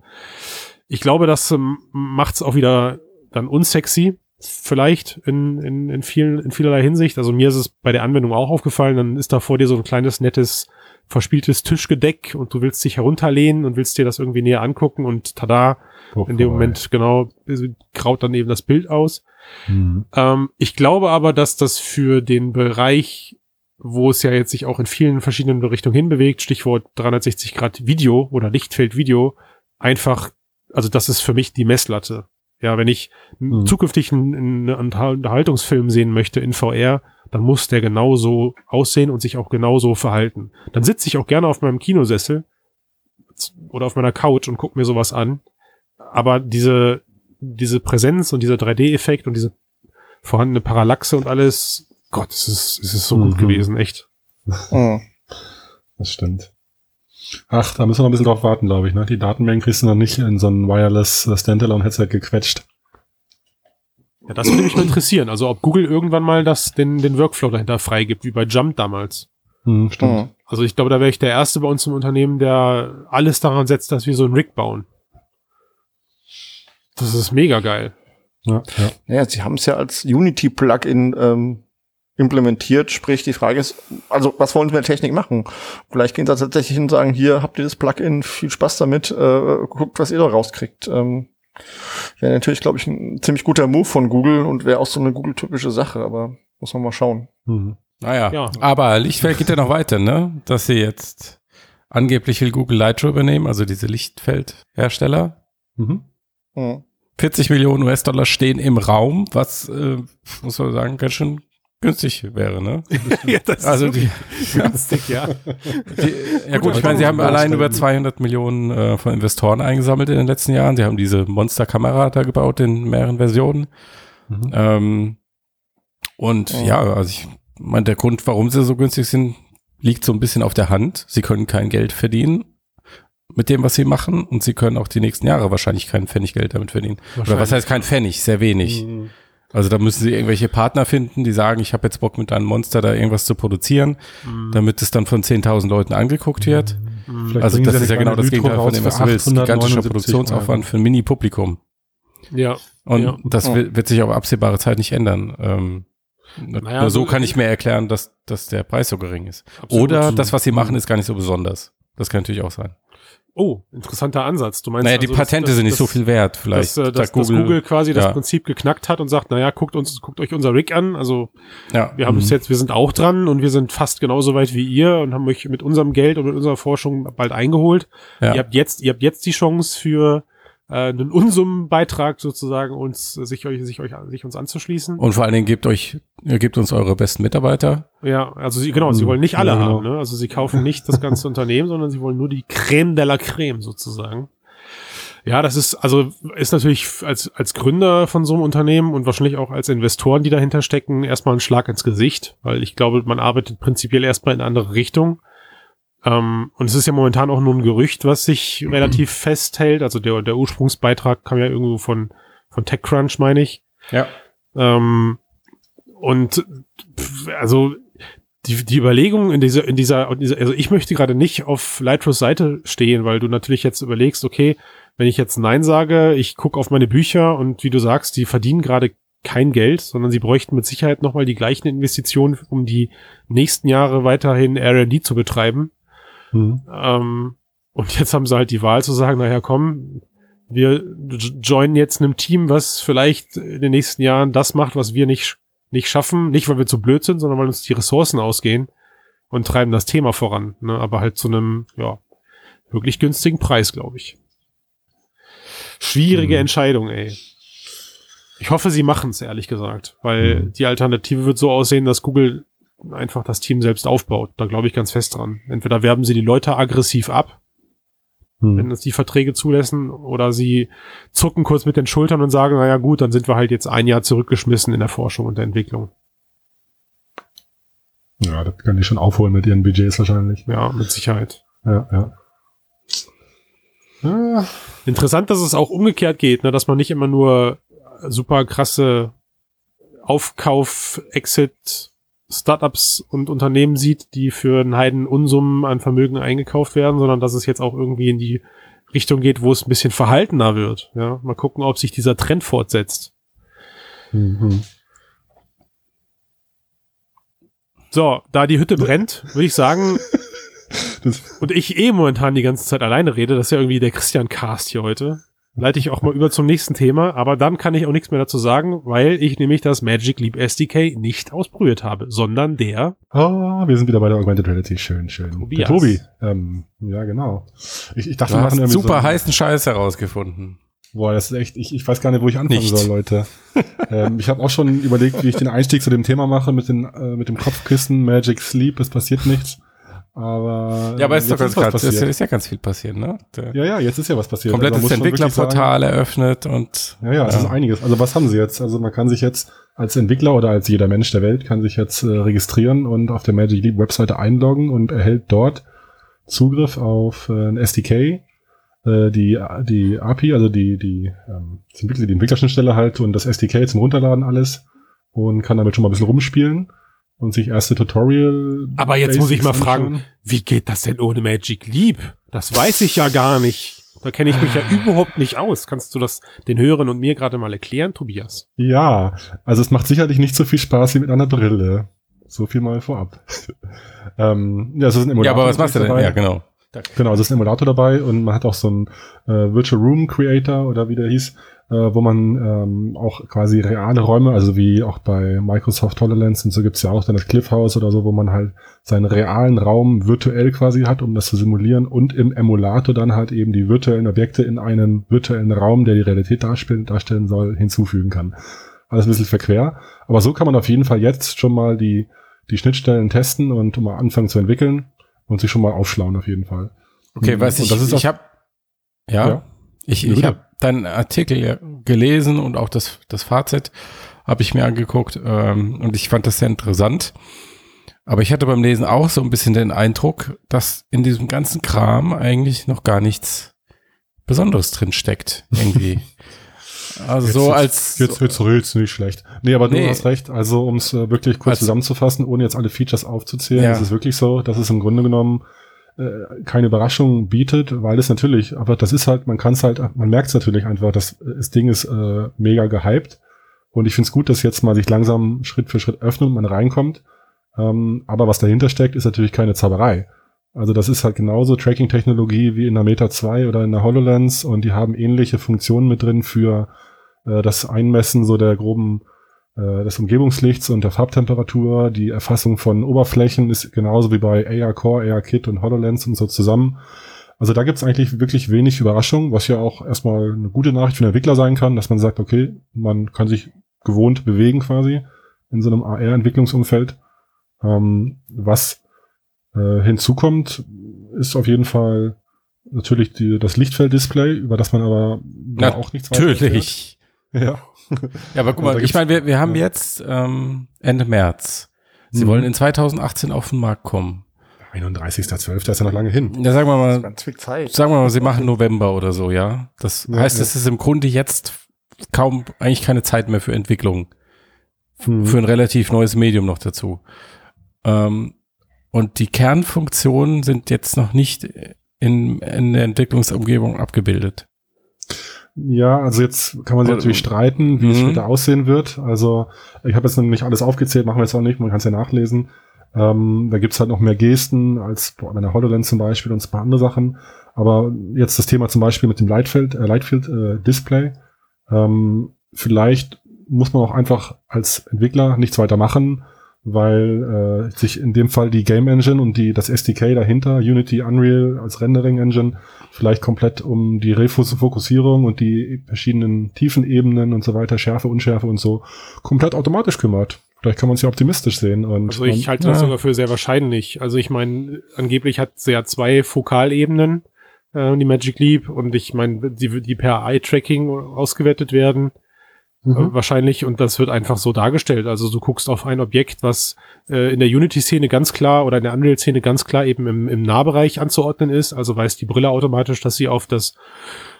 Ich glaube, das ähm, macht's auch wieder dann unsexy. Vielleicht in, in, in, vielen, in vielerlei Hinsicht. Also mir ist es bei der Anwendung auch aufgefallen, dann ist da vor dir so ein kleines, nettes, verspieltes Tischgedeck und du willst dich herunterlehnen und willst dir das irgendwie näher angucken und tada, Hoch in dem. Moment genau graut dann eben das Bild aus. Mhm. Ähm, ich glaube aber, dass das für den Bereich, wo es ja jetzt sich auch in vielen verschiedenen Richtungen hinbewegt, Stichwort 360 Grad Video oder Lichtfeld Video, einfach, also das ist für mich die Messlatte. Ja, wenn ich Mhm. zukünftig einen, einen Unterhaltungsfilm sehen möchte in VR, dann muss der genauso aussehen und sich auch genauso verhalten. Dann sitze ich auch gerne auf meinem Kinosessel oder auf meiner Couch und gucke mir sowas an. Aber diese, diese Präsenz und dieser 3D-Effekt und diese vorhandene Parallaxe und alles, Gott, es ist, es ist so gut Mhm. gewesen, echt. Mhm. Das stimmt. Ach, da müssen wir noch ein bisschen drauf warten, glaube ich. Ne? Die Datenmengen kriegst du noch nicht in so ein Wireless äh, Standalone-Headset gequetscht. Ja, das würde mich mal interessieren. Also ob Google irgendwann mal das, den, den Workflow dahinter freigibt, wie bei Jump damals. Hm, stimmt. Mhm. Also ich glaube, da wäre ich der Erste bei uns im Unternehmen, der alles daran setzt, dass wir so ein Rig bauen. Das ist mega geil. Ja, ja. Ja, sie haben es ja als Unity-Plugin ähm, implementiert. Sprich, die Frage ist, also was wollen sie mit der Technik machen? Vielleicht gehen sie tatsächlich hin und sagen, hier habt ihr das Plugin, viel Spaß damit, äh, guckt, was ihr da rauskriegt. Ähm, wäre natürlich, glaube ich, ein ziemlich guter Move von Google und wäre auch so eine Google-typische Sache, aber muss man mal schauen. Mhm. Naja, Ja. aber Lichtfeld geht ja noch weiter, ne? Dass sie jetzt angeblich will Google Lightroom übernehmen, also diese Lichtfeldhersteller. Mhm. Mhm. 40 Millionen US-Dollar stehen im Raum, was, äh, muss man sagen, ganz schön günstig wäre, ne? ja, das Also die, günstig, ja. die ja gut, ich meine, sie haben allein über 200 Millionen äh, von Investoren eingesammelt in den letzten Jahren. Sie haben diese Monster-Kamera da gebaut in mehreren Versionen. Mhm. Ähm, und Ja. ja, also ich meine, der Grund, warum sie so günstig sind, liegt so ein bisschen auf der Hand. Sie können kein Geld verdienen mit dem, was sie machen und sie können auch die nächsten Jahre wahrscheinlich kein Pfennig Geld damit verdienen. Oder was heißt kein Pfennig? Sehr wenig. Mhm. Also da müssen sie irgendwelche Partner finden, die sagen, ich habe jetzt Bock mit einem Monster da irgendwas zu produzieren, Mhm. damit es dann von 10.000 Leuten angeguckt wird. Mhm. Also das ist ja genau das Gegenteil von dem, was du für willst. Gigantischer 879 Produktionsaufwand für ein Mini-Publikum. Ja. Und Ja. das Ja. wird, wird sich auf absehbare Zeit nicht ändern. Ähm, Naja, nur so so- kann ich mir erklären, dass, dass der Preis so gering ist. Absolut. Oder das, was sie machen, ist gar nicht so besonders. Das kann natürlich auch sein. Oh, interessanter Ansatz. Du meinst Naja, die also, dass- Patente dass- sind nicht dass- so viel wert. Vielleicht dass, äh, dass, sagt dass Google quasi das ja. Prinzip geknackt hat und sagt, naja, guckt uns, guckt euch unser Rig an. Also ja. wir haben Mhm. es jetzt, wir sind auch dran und wir sind fast genauso weit wie ihr und haben euch mit unserem Geld und mit unserer Forschung bald eingeholt. Ja. Ihr habt jetzt, ihr habt jetzt die Chance für äh, einen Unsummenbeitrag sozusagen uns sich euch sich euch sich uns anzuschließen. Und vor allen Dingen gebt euch, ihr gebt uns eure besten Mitarbeiter. Ja, also sie genau, sie wollen nicht alle Ja, genau. haben, ne? Also sie kaufen nicht das ganze Unternehmen, sondern sie wollen nur die Creme de la Creme sozusagen. Ja, das ist also ist natürlich als als Gründer von so einem Unternehmen und wahrscheinlich auch als Investoren, die dahinter stecken, erstmal ein Schlag ins Gesicht, weil ich glaube, man arbeitet prinzipiell erstmal in eine andere Richtung. Ähm, und es ist ja momentan auch nur ein Gerücht, was sich relativ festhält. Also der der Ursprungsbeitrag kam ja irgendwo von von TechCrunch, meine ich. Ja. Ähm, und also die, die Überlegung in dieser, in dieser, in dieser, also ich möchte gerade nicht auf Lightros Seite stehen, weil du natürlich jetzt überlegst, okay, wenn ich jetzt Nein sage, ich gucke auf meine Bücher und wie du sagst, die verdienen gerade kein Geld, sondern sie bräuchten mit Sicherheit nochmal die gleichen Investitionen, um die nächsten Jahre weiterhin R&D zu betreiben. Mhm. Ähm, und jetzt haben sie halt die Wahl zu sagen, naja, komm, wir joinen jetzt einem Team, was vielleicht in den nächsten Jahren das macht, was wir nicht, nicht schaffen. Nicht, weil wir zu blöd sind, sondern weil uns die Ressourcen ausgehen und treiben das Thema voran. Ne? Aber halt zu einem, ja, wirklich günstigen Preis, glaube ich. Schwierige Mhm. Entscheidung, ey. Ich hoffe, sie machen es, ehrlich gesagt, weil Mhm. die Alternative wird so aussehen, dass Google einfach das Team selbst aufbaut. Da glaube ich ganz fest dran. Entweder werben sie die Leute aggressiv ab wenn Hm. es die Verträge zulassen, oder sie zucken kurz mit den Schultern und sagen, naja gut, dann sind wir halt jetzt ein Jahr zurückgeschmissen in der Forschung und der Entwicklung. Ja, das können die schon aufholen mit ihren Budgets wahrscheinlich. Ja, mit Sicherheit. Ja, ja. Ja, Interessant, dass es auch umgekehrt geht, ne, dass man nicht immer nur super krasse Aufkauf, Exit, Startups und Unternehmen sieht, die für einen Heiden Unsummen an Vermögen eingekauft werden, sondern dass es jetzt auch irgendwie in die Richtung geht, wo es ein bisschen verhaltener wird. Ja, mal gucken, ob sich dieser Trend fortsetzt. Mhm. So, da die Hütte brennt, würde ich sagen, und ich eh momentan die ganze Zeit alleine rede, das ist ja irgendwie der Christian Cast hier heute, leite ich auch mal über zum nächsten Thema, aber dann kann ich auch nichts mehr dazu sagen, weil ich nämlich das Magic Leap SDK nicht ausprobiert habe, sondern der, ah, wir sind wieder bei der Augmented Reality. Schön, schön. Tobias. Der Tobi. Ähm, ja, genau. Ich, ich dachte, Du wir hast machen irgendwie super so, heißen Scheiß herausgefunden. Boah, das ist echt, ich, ich weiß gar nicht, wo ich anfangen Nicht. soll, Leute. ähm, ich habe auch schon überlegt, wie ich den Einstieg zu dem Thema mache mit, den, äh, mit dem Kopfkissen, Magic Sleep, es passiert nichts. Aber, Ja, aber ist doch jetzt ganz, ganz, ist, ist ja ganz viel passiert, ne? Der Ja, ja, jetzt ist ja was passiert. Also komplettes wirklich Entwicklerportal eröffnet und ja, ja, es Ja. ist einiges. Also was haben sie jetzt? Also man kann sich jetzt als Entwickler oder als jeder Mensch der Welt kann sich jetzt äh, registrieren und auf der Magic Leap Webseite einloggen und erhält dort Zugriff auf äh, ein SDK, äh, die, die API, also die, die, ähm, die Entwicklerschnittstelle halt und das SDK zum Runterladen alles und kann damit schon mal ein bisschen rumspielen und sich erste Tutorial. Aber jetzt muss ich mal Basics fragen, anschauen. wie geht das denn ohne Magic Leap? Das weiß ich ja gar nicht. Da kenne ich mich ja überhaupt nicht aus. Kannst du das den Hörern und mir gerade mal erklären, Tobias? Ja, also es macht sicherlich nicht so viel Spaß wie mit einer Brille. So viel mal vorab. ähm, ja, es ist ein ja, Emulator aber was machst du denn? dabei. Ja, genau. Genau, es ist ein Emulator dabei und man hat auch so einen äh, Virtual Room Creator oder wie der hieß, äh, wo man ähm, auch quasi reale Räume, also wie auch bei Microsoft HoloLens und so gibt's ja auch dann das Cliff House oder so, wo man halt seinen realen Raum virtuell quasi hat, um das zu simulieren und im Emulator dann halt eben die virtuellen Objekte in einen virtuellen Raum, der die Realität darstellen, darstellen soll, hinzufügen kann. Alles ein bisschen verquer, aber so kann man auf jeden Fall jetzt schon mal die, die Schnittstellen testen und mal anfangen zu entwickeln und sich schon mal aufschlauen auf jeden Fall. Okay, Und ich, das ist ich habe, ja, Ja. Ich, ich habe deinen Artikel gelesen und auch das, das Fazit habe ich mir angeguckt ähm, und ich fand das sehr interessant. Aber ich hatte beim Lesen auch so ein bisschen den Eindruck, dass in diesem ganzen Kram eigentlich noch gar nichts Besonderes drin steckt, irgendwie. Also Jetzt- so als Jetzt, redest du nicht schlecht. Nee, aber Nee. du hast recht. Also, um es äh, wirklich kurz Als- zusammenzufassen, ohne jetzt alle Features aufzuzählen, Ja. ist es wirklich so, dass es im Grunde genommen äh, keine Überraschung bietet, weil es natürlich, aber das ist halt, man kann es halt, man merkt es natürlich einfach, dass äh, das Ding ist äh, mega gehypt. Und ich finde es gut, dass jetzt mal sich langsam Schritt für Schritt öffnet und man reinkommt. Ähm, aber was dahinter steckt, ist natürlich keine Zauberei. Also das ist halt genauso Tracking-Technologie wie in der Meta 2 oder in der HoloLens und die haben ähnliche Funktionen mit drin für äh, das Einmessen so der groben äh, des Umgebungslichts und der Farbtemperatur, die Erfassung von Oberflächen ist genauso wie bei AR Core, AR Kit und HoloLens und so zusammen. Also da gibt's eigentlich wirklich wenig Überraschung, was ja auch erstmal eine gute Nachricht für den Entwickler sein kann, dass man sagt, okay, man kann sich gewohnt bewegen quasi in so einem AR-Entwicklungsumfeld. Ähm, was äh, hinzukommt, ist auf jeden Fall natürlich die, das Lichtfelddisplay, über das man aber Na, auch nichts erfährt. natürlich. Ja. Ja, aber guck mal, ich meine, wir, wir haben ja. jetzt ähm, Ende März. Sie Mhm. wollen in 2018 auf den Markt kommen. 31.12. ist ja noch lange hin. Da sagen wir mal, Ganz viel Zeit. sagen wir mal, sie machen November oder so, ja. Das Ja, heißt, ja. es ist im Grunde jetzt kaum eigentlich keine Zeit mehr für Entwicklung. Mhm. Für ein relativ neues Medium noch dazu. Ähm, und die Kernfunktionen sind jetzt noch nicht in, in der Entwicklungsumgebung abgebildet. Ja, also jetzt kann man sich natürlich streiten, wie es Mhm. später aussehen wird. Also ich habe jetzt nicht alles aufgezählt, machen wir jetzt auch nicht, man kann es ja nachlesen. Ähm, da gibt's halt noch mehr Gesten als bei einer HoloLens zum Beispiel und ein paar andere Sachen. Aber jetzt das Thema zum Beispiel mit dem Lightfield, äh, Lightfield äh, Display. Ähm, vielleicht muss man auch einfach als Entwickler nichts weiter machen, weil äh, sich in dem Fall die Game Engine und die das SDK dahinter, Unity, Unreal als Rendering Engine, vielleicht komplett um die Refokussierung und die verschiedenen Tiefenebenen und so weiter, Schärfe, Unschärfe und so, komplett automatisch kümmert. Vielleicht kann man es ja optimistisch sehen. Und Also ich halte das ja. sogar für sehr wahrscheinlich. Also ich meine, angeblich hat sie ja zwei Fokalebenen. äh, die Magic Leap, und ich meine, die, die per Eye-Tracking ausgewertet werden. Äh, Mhm. wahrscheinlich und das wird einfach so dargestellt. Also du guckst auf ein Objekt, was äh, in der Unity-Szene ganz klar oder in der Unreal-Szene ganz klar eben im, im Nahbereich anzuordnen ist. Also weiß die Brille automatisch, dass sie auf das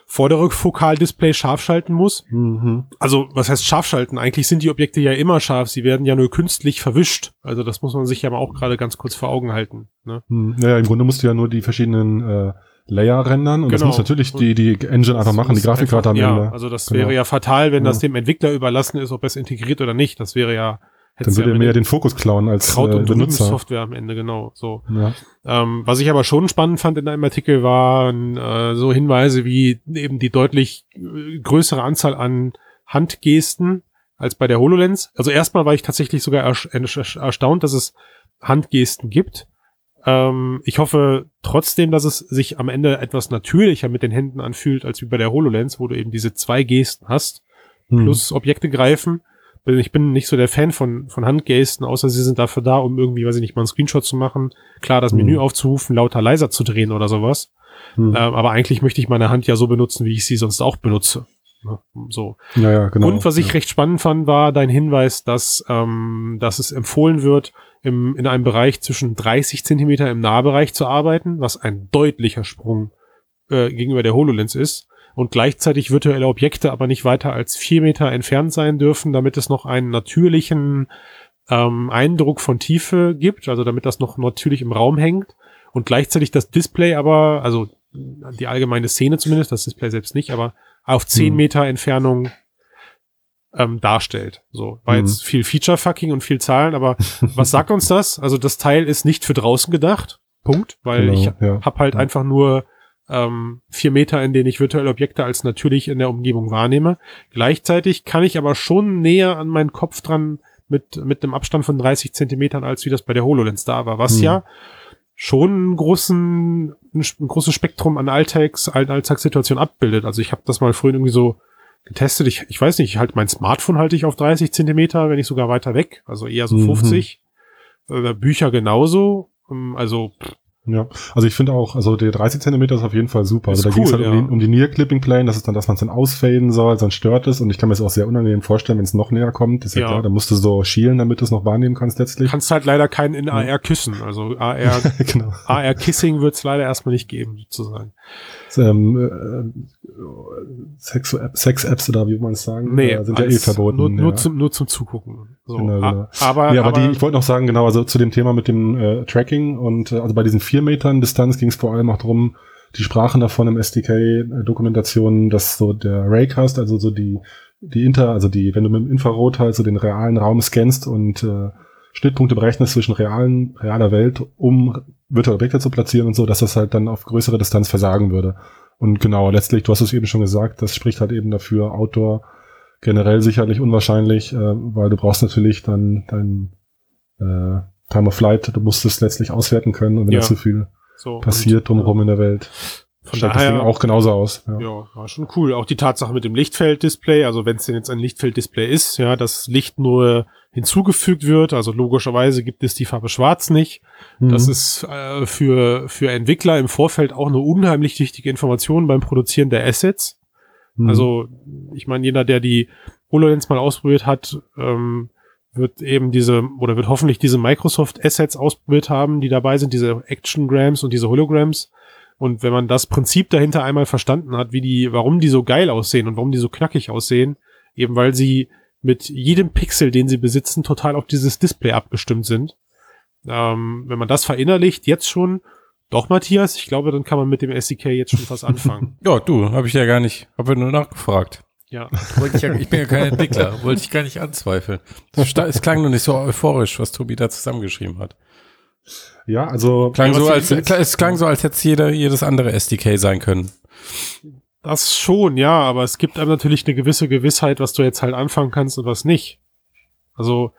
vordere Fokaldisplay scharf schalten muss. Mhm. Also was heißt scharf schalten? Eigentlich sind die Objekte ja immer scharf. Sie werden ja nur künstlich verwischt. Also das muss man sich ja mal auch gerade ganz kurz vor Augen halten. Ne? Naja, im Grunde musst du ja nur die verschiedenen äh, Layer rendern und das Genau. muss natürlich die, die Engine einfach machen, die Grafikkarte am Ende. Ja, also das Genau. wäre ja fatal, wenn das Ja. dem Entwickler überlassen ist, ob er es integriert oder nicht. Das wäre ja Dann würde er ja mehr den Fokus klauen als Kraut äh, und Benutzer. Software am Ende, genau. So. Ja. Ähm, was ich aber schon spannend fand in einem Artikel waren äh, so Hinweise wie eben die deutlich äh, größere Anzahl an Handgesten als bei der HoloLens. Also erstmal war ich tatsächlich sogar ersch erstaunt, dass es Handgesten gibt. Ähm, ich hoffe trotzdem, dass es sich am Ende etwas natürlicher mit den Händen anfühlt, als wie bei der HoloLens, wo du eben diese zwei Gesten hast Hm. plus Objekte greifen. Ich bin nicht so der Fan von, von Handgesten, außer sie sind dafür da, um irgendwie, weiß ich nicht, mal einen Screenshot zu machen, klar das Menü Hm. aufzurufen, lauter leiser zu drehen oder sowas. Hm. Ähm, aber eigentlich möchte ich meine Hand ja so benutzen, wie ich sie sonst auch benutze. Ne? So. ja, ja, genau. Und was ich ja. recht spannend fand, war dein Hinweis, dass, ähm, dass es empfohlen wird, im, in einem Bereich zwischen 30 Zentimeter im Nahbereich zu arbeiten, was ein deutlicher Sprung äh, gegenüber der HoloLens ist. Und gleichzeitig virtuelle Objekte aber nicht weiter als vier Meter entfernt sein dürfen, damit es noch einen natürlichen ähm, Eindruck von Tiefe gibt, also damit das noch natürlich im Raum hängt. Und gleichzeitig das Display aber, also die allgemeine Szene zumindest, das Display selbst nicht, aber auf zehn Hm. Meter Entfernung ähm, darstellt. So, war Mhm. jetzt viel Feature-Fucking und viel Zahlen, aber was sagt uns das? Also das Teil ist nicht für draußen gedacht. Punkt. Weil Genau, ich ja. hab halt Ja. einfach nur ähm, vier Meter, in denen ich virtuelle Objekte als natürlich in der Umgebung wahrnehme. Gleichzeitig kann ich aber schon näher an meinen Kopf dran mit, mit einem Abstand von 30 Zentimetern, als wie das bei der HoloLens da war, was Hm. ja schon einen großen, ein, ein großes Spektrum an Alltags, All- Alltagssituationen abbildet. Also ich habe das mal vorhin irgendwie so getestet. Ich, ich weiß nicht, ich halt mein Smartphone halte ich auf 30 Zentimeter, wenn nicht sogar weiter weg, also eher so Mhm. 50. Äh, Bücher genauso. Ähm, Also pff, Ja, also ich finde auch, also der 30 Zentimeter ist auf jeden Fall super. Also Ist da ging es cool, halt um, ja. die, um die Near Clipping Plane, das ist dann, dass man es dann ausfaden soll, sonst stört es und ich kann mir das auch sehr unangenehm vorstellen, wenn es noch näher kommt, ist ja, Ja. klar, da musst du so schielen, damit du es noch wahrnehmen kannst letztlich. kannst halt leider keinen in AR küssen. Also AR, genau. AR Kissing wird es leider erstmal nicht geben, sozusagen. Ähm, äh, Sex-Apps Sex oder wie man es sagen, äh, sind ja eh verboten. Nur, nur, zum, nur zum Zugucken. So. Genau, genau. Aber, ja, aber, die, ich wollte noch sagen, genau, also zu dem Thema mit dem äh, Tracking und äh, also bei diesen vier Metern Distanz ging es vor allem auch darum, die sprachen davon im SDK-Dokumentationen, dass so der Raycast, also so die, die Inter, also die, wenn du mit dem Infrarot halt so den realen Raum scannst und äh, Schnittpunkte berechnest zwischen realen, realer Welt, um virtuelle Objekte zu platzieren und so, dass das halt dann auf größere Distanz versagen würde. Und genau, letztlich, du hast es eben schon gesagt, das spricht halt eben dafür, Outdoor generell sicherlich unwahrscheinlich, äh, weil du brauchst natürlich dann dein äh, Time of Flight, du musst es letztlich auswerten können und wenn Ja. da zu viel so, passiert und, drumherum in der Welt, Von stellt das Ding daher auch genauso aus. Ja. Ja, war schon cool. Auch die Tatsache mit dem Lichtfelddisplay, also wenn es denn jetzt ein Lichtfelddisplay ist, ja, das Licht nur hinzugefügt wird, also logischerweise gibt es die Farbe Schwarz nicht. Das Mhm. ist äh, für, für Entwickler im Vorfeld auch eine unheimlich wichtige Information beim Produzieren der Assets. Mhm. Also, ich meine, jeder, der die HoloLens mal ausprobiert hat, ähm, wird eben diese, oder wird hoffentlich diese Microsoft Assets ausprobiert haben, die dabei sind, diese Actiongrams und diese Holograms. Und wenn man das Prinzip dahinter einmal verstanden hat, wie die, warum die so geil aussehen und warum die so knackig aussehen, eben weil sie mit jedem Pixel, den sie besitzen, total auf dieses Display abgestimmt sind. Ähm, wenn man das verinnerlicht, jetzt schon, doch Matthias, ich glaube, dann kann man mit dem SDK jetzt schon was anfangen. Ja, du, habe ich ja gar nicht, habe nur nachgefragt. Ja. Ich, ja, ich bin ja kein Entwickler, wollte ich gar nicht anzweifeln. Es, klang nur nicht so euphorisch, was Tobi da zusammengeschrieben hat. ja, also Klang Ja, so, als, es klang so, als hätte es jeder, jedes andere SDK sein können. Das schon, ja, aber es gibt einem natürlich eine gewisse Gewissheit, was du jetzt halt anfangen kannst und was nicht. Also,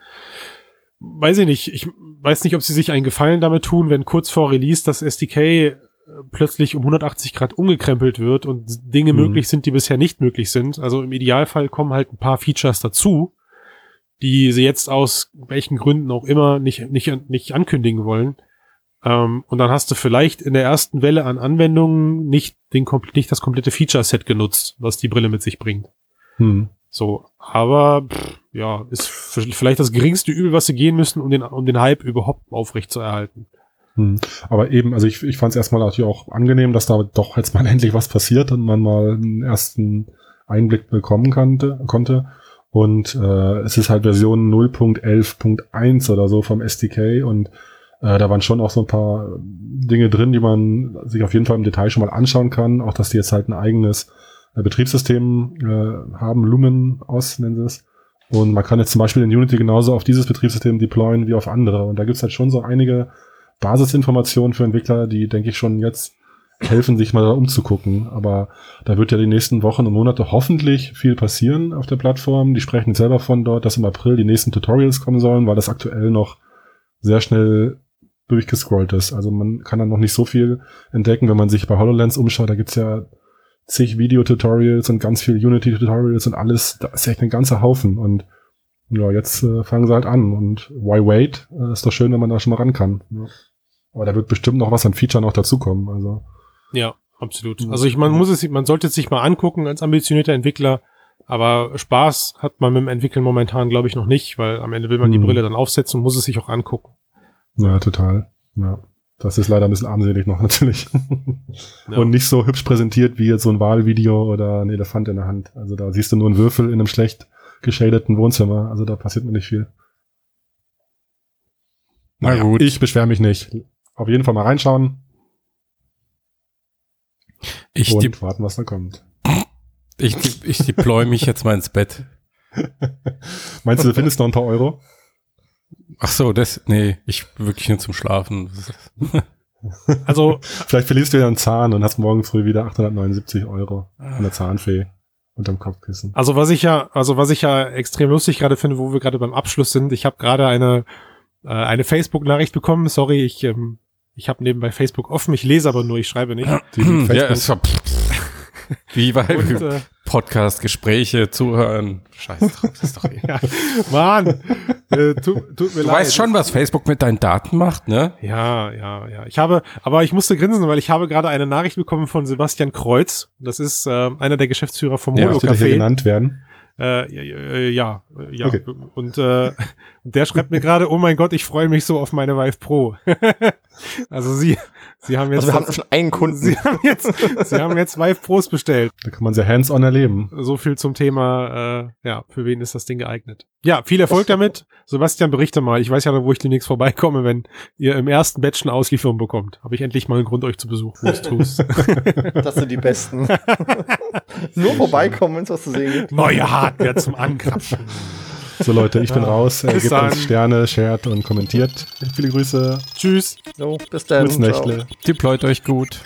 weiß ich nicht, ich weiß nicht, ob sie sich einen Gefallen damit tun, wenn kurz vor Release das SDK plötzlich um 180 Grad umgekrempelt wird und Dinge Mhm. möglich sind, die bisher nicht möglich sind. Also im Idealfall kommen halt ein paar Features dazu, die sie jetzt aus welchen Gründen auch immer nicht, nicht, nicht ankündigen wollen. Ähm, und dann hast du vielleicht in der ersten Welle an Anwendungen nicht, den, nicht das komplette Feature-Set genutzt, was die Brille mit sich bringt. Hm. So, aber pff, ja, ist vielleicht das geringste Übel, was sie gehen müssen, um den, um den Hype überhaupt aufrecht zu erhalten. Hm. Aber eben, also ich, ich fand es erstmal natürlich auch angenehm, dass da doch jetzt mal endlich was passiert und man mal einen ersten Einblick bekommen konnte. konnte. Und äh, es ist halt Version 0.11.1 oder so vom SDK und äh, da waren schon auch so ein paar Dinge drin, die man sich auf jeden Fall im Detail schon mal anschauen kann. Auch, dass die jetzt halt ein eigenes äh, Betriebssystem äh, haben, Lumen aus nennen sie es. Und man kann jetzt zum Beispiel in Unity genauso auf dieses Betriebssystem deployen wie auf andere. Und da gibt's halt schon so einige Basisinformationen für Entwickler, die, denke ich, schon jetzt helfen, sich mal da umzugucken. Aber da wird ja die nächsten Wochen und Monate hoffentlich viel passieren auf der Plattform. Die sprechen selber von dort, dass im April die nächsten Tutorials kommen sollen, weil das aktuell noch sehr schnell durchgescrollt ist. Also man kann dann noch nicht so viel entdecken, wenn man sich bei HoloLens umschaut. Da gibt's ja zig Video-Tutorials und ganz viel Unity-Tutorials und alles. Da ist echt ein ganzer Haufen. Und ja, jetzt äh, fangen sie halt an. Und why wait? Äh, ist doch schön, wenn man da schon mal ran kann. Ja. Aber da wird bestimmt noch was an Feature noch dazukommen. Also. Ja, absolut. Also ich, man muss es, man sollte es sich mal angucken als ambitionierter Entwickler. Aber Spaß hat man mit dem Entwickeln momentan, glaube ich, noch nicht, weil am Ende will man die Mhm. Brille dann aufsetzen und muss es sich auch angucken. Ja, total. Ja. Das ist leider ein bisschen armselig noch natürlich. Ja. Und nicht so hübsch präsentiert wie jetzt so ein Wahlvideo oder ein Elefant in der Hand. Also da siehst du nur einen Würfel in einem schlecht geschadeten Wohnzimmer. Also da passiert mir nicht viel. Na Naja, gut. Ich beschwere mich nicht. Auf jeden Fall mal reinschauen Ich, und die, warten, was da kommt. ich, ich deploy mich jetzt mal ins Bett. Meinst du, du findest noch ein paar Euro? Ach so, das, nee, ich wirklich nur zum Schlafen. Also, Vielleicht verlierst du wieder einen Zahn und hast morgen früh wieder 879 Euro an der Zahnfee unterm Kopfkissen. also was ich ja, also was ich ja extrem lustig gerade finde, wo wir gerade beim Abschluss sind, ich habe gerade eine äh, eine Facebook-Nachricht bekommen. Sorry, ich ähm, ich habe nebenbei Facebook offen, ich lese aber nur, ich schreibe nicht. Ja, es war, wie bei Und, äh, Podcast, Gespräche, zuhören. Scheiß drauf, das ist doch eh. ja, Mann, äh, tu, tut mir Du leid. weißt schon, was Facebook mit deinen Daten macht, ne? Ja, ja, ja. Ich habe, aber ich musste grinsen, weil ich habe gerade eine Nachricht bekommen von Sebastian Kreuz. Das ist äh, einer der Geschäftsführer vom Ja, Holo Café. genannt werden? Äh, ja, äh, ja, äh, ja. Okay. Und äh, der schreibt mir gerade, oh mein Gott, ich freue mich so auf meine Vive Pro. also sie, sie haben jetzt, Also wir haben schon einen Kunden. sie haben jetzt, sie haben jetzt Vive Pros bestellt. Da kann man sehr hands-on erleben. So viel zum Thema, äh, ja, für wen ist das Ding geeignet? Ja, viel Erfolg damit. Sebastian, berichte mal. Ich weiß ja noch, wo ich demnächst vorbeikomme, wenn ihr im ersten Batch eine Auslieferung bekommt. Habe ich endlich mal einen Grund, euch zu besuchen. Das sind die besten. Nur vorbeikommen, wenn es was zu sehen gibt. Neue Hardware zum Ankrapschen. So Leute, ich bin raus. Äh, gebt dann. uns Sterne, shared und kommentiert. Viele Grüße. Tschüss. So, bis dann. Ciao. Nächtle. Deployt euch gut.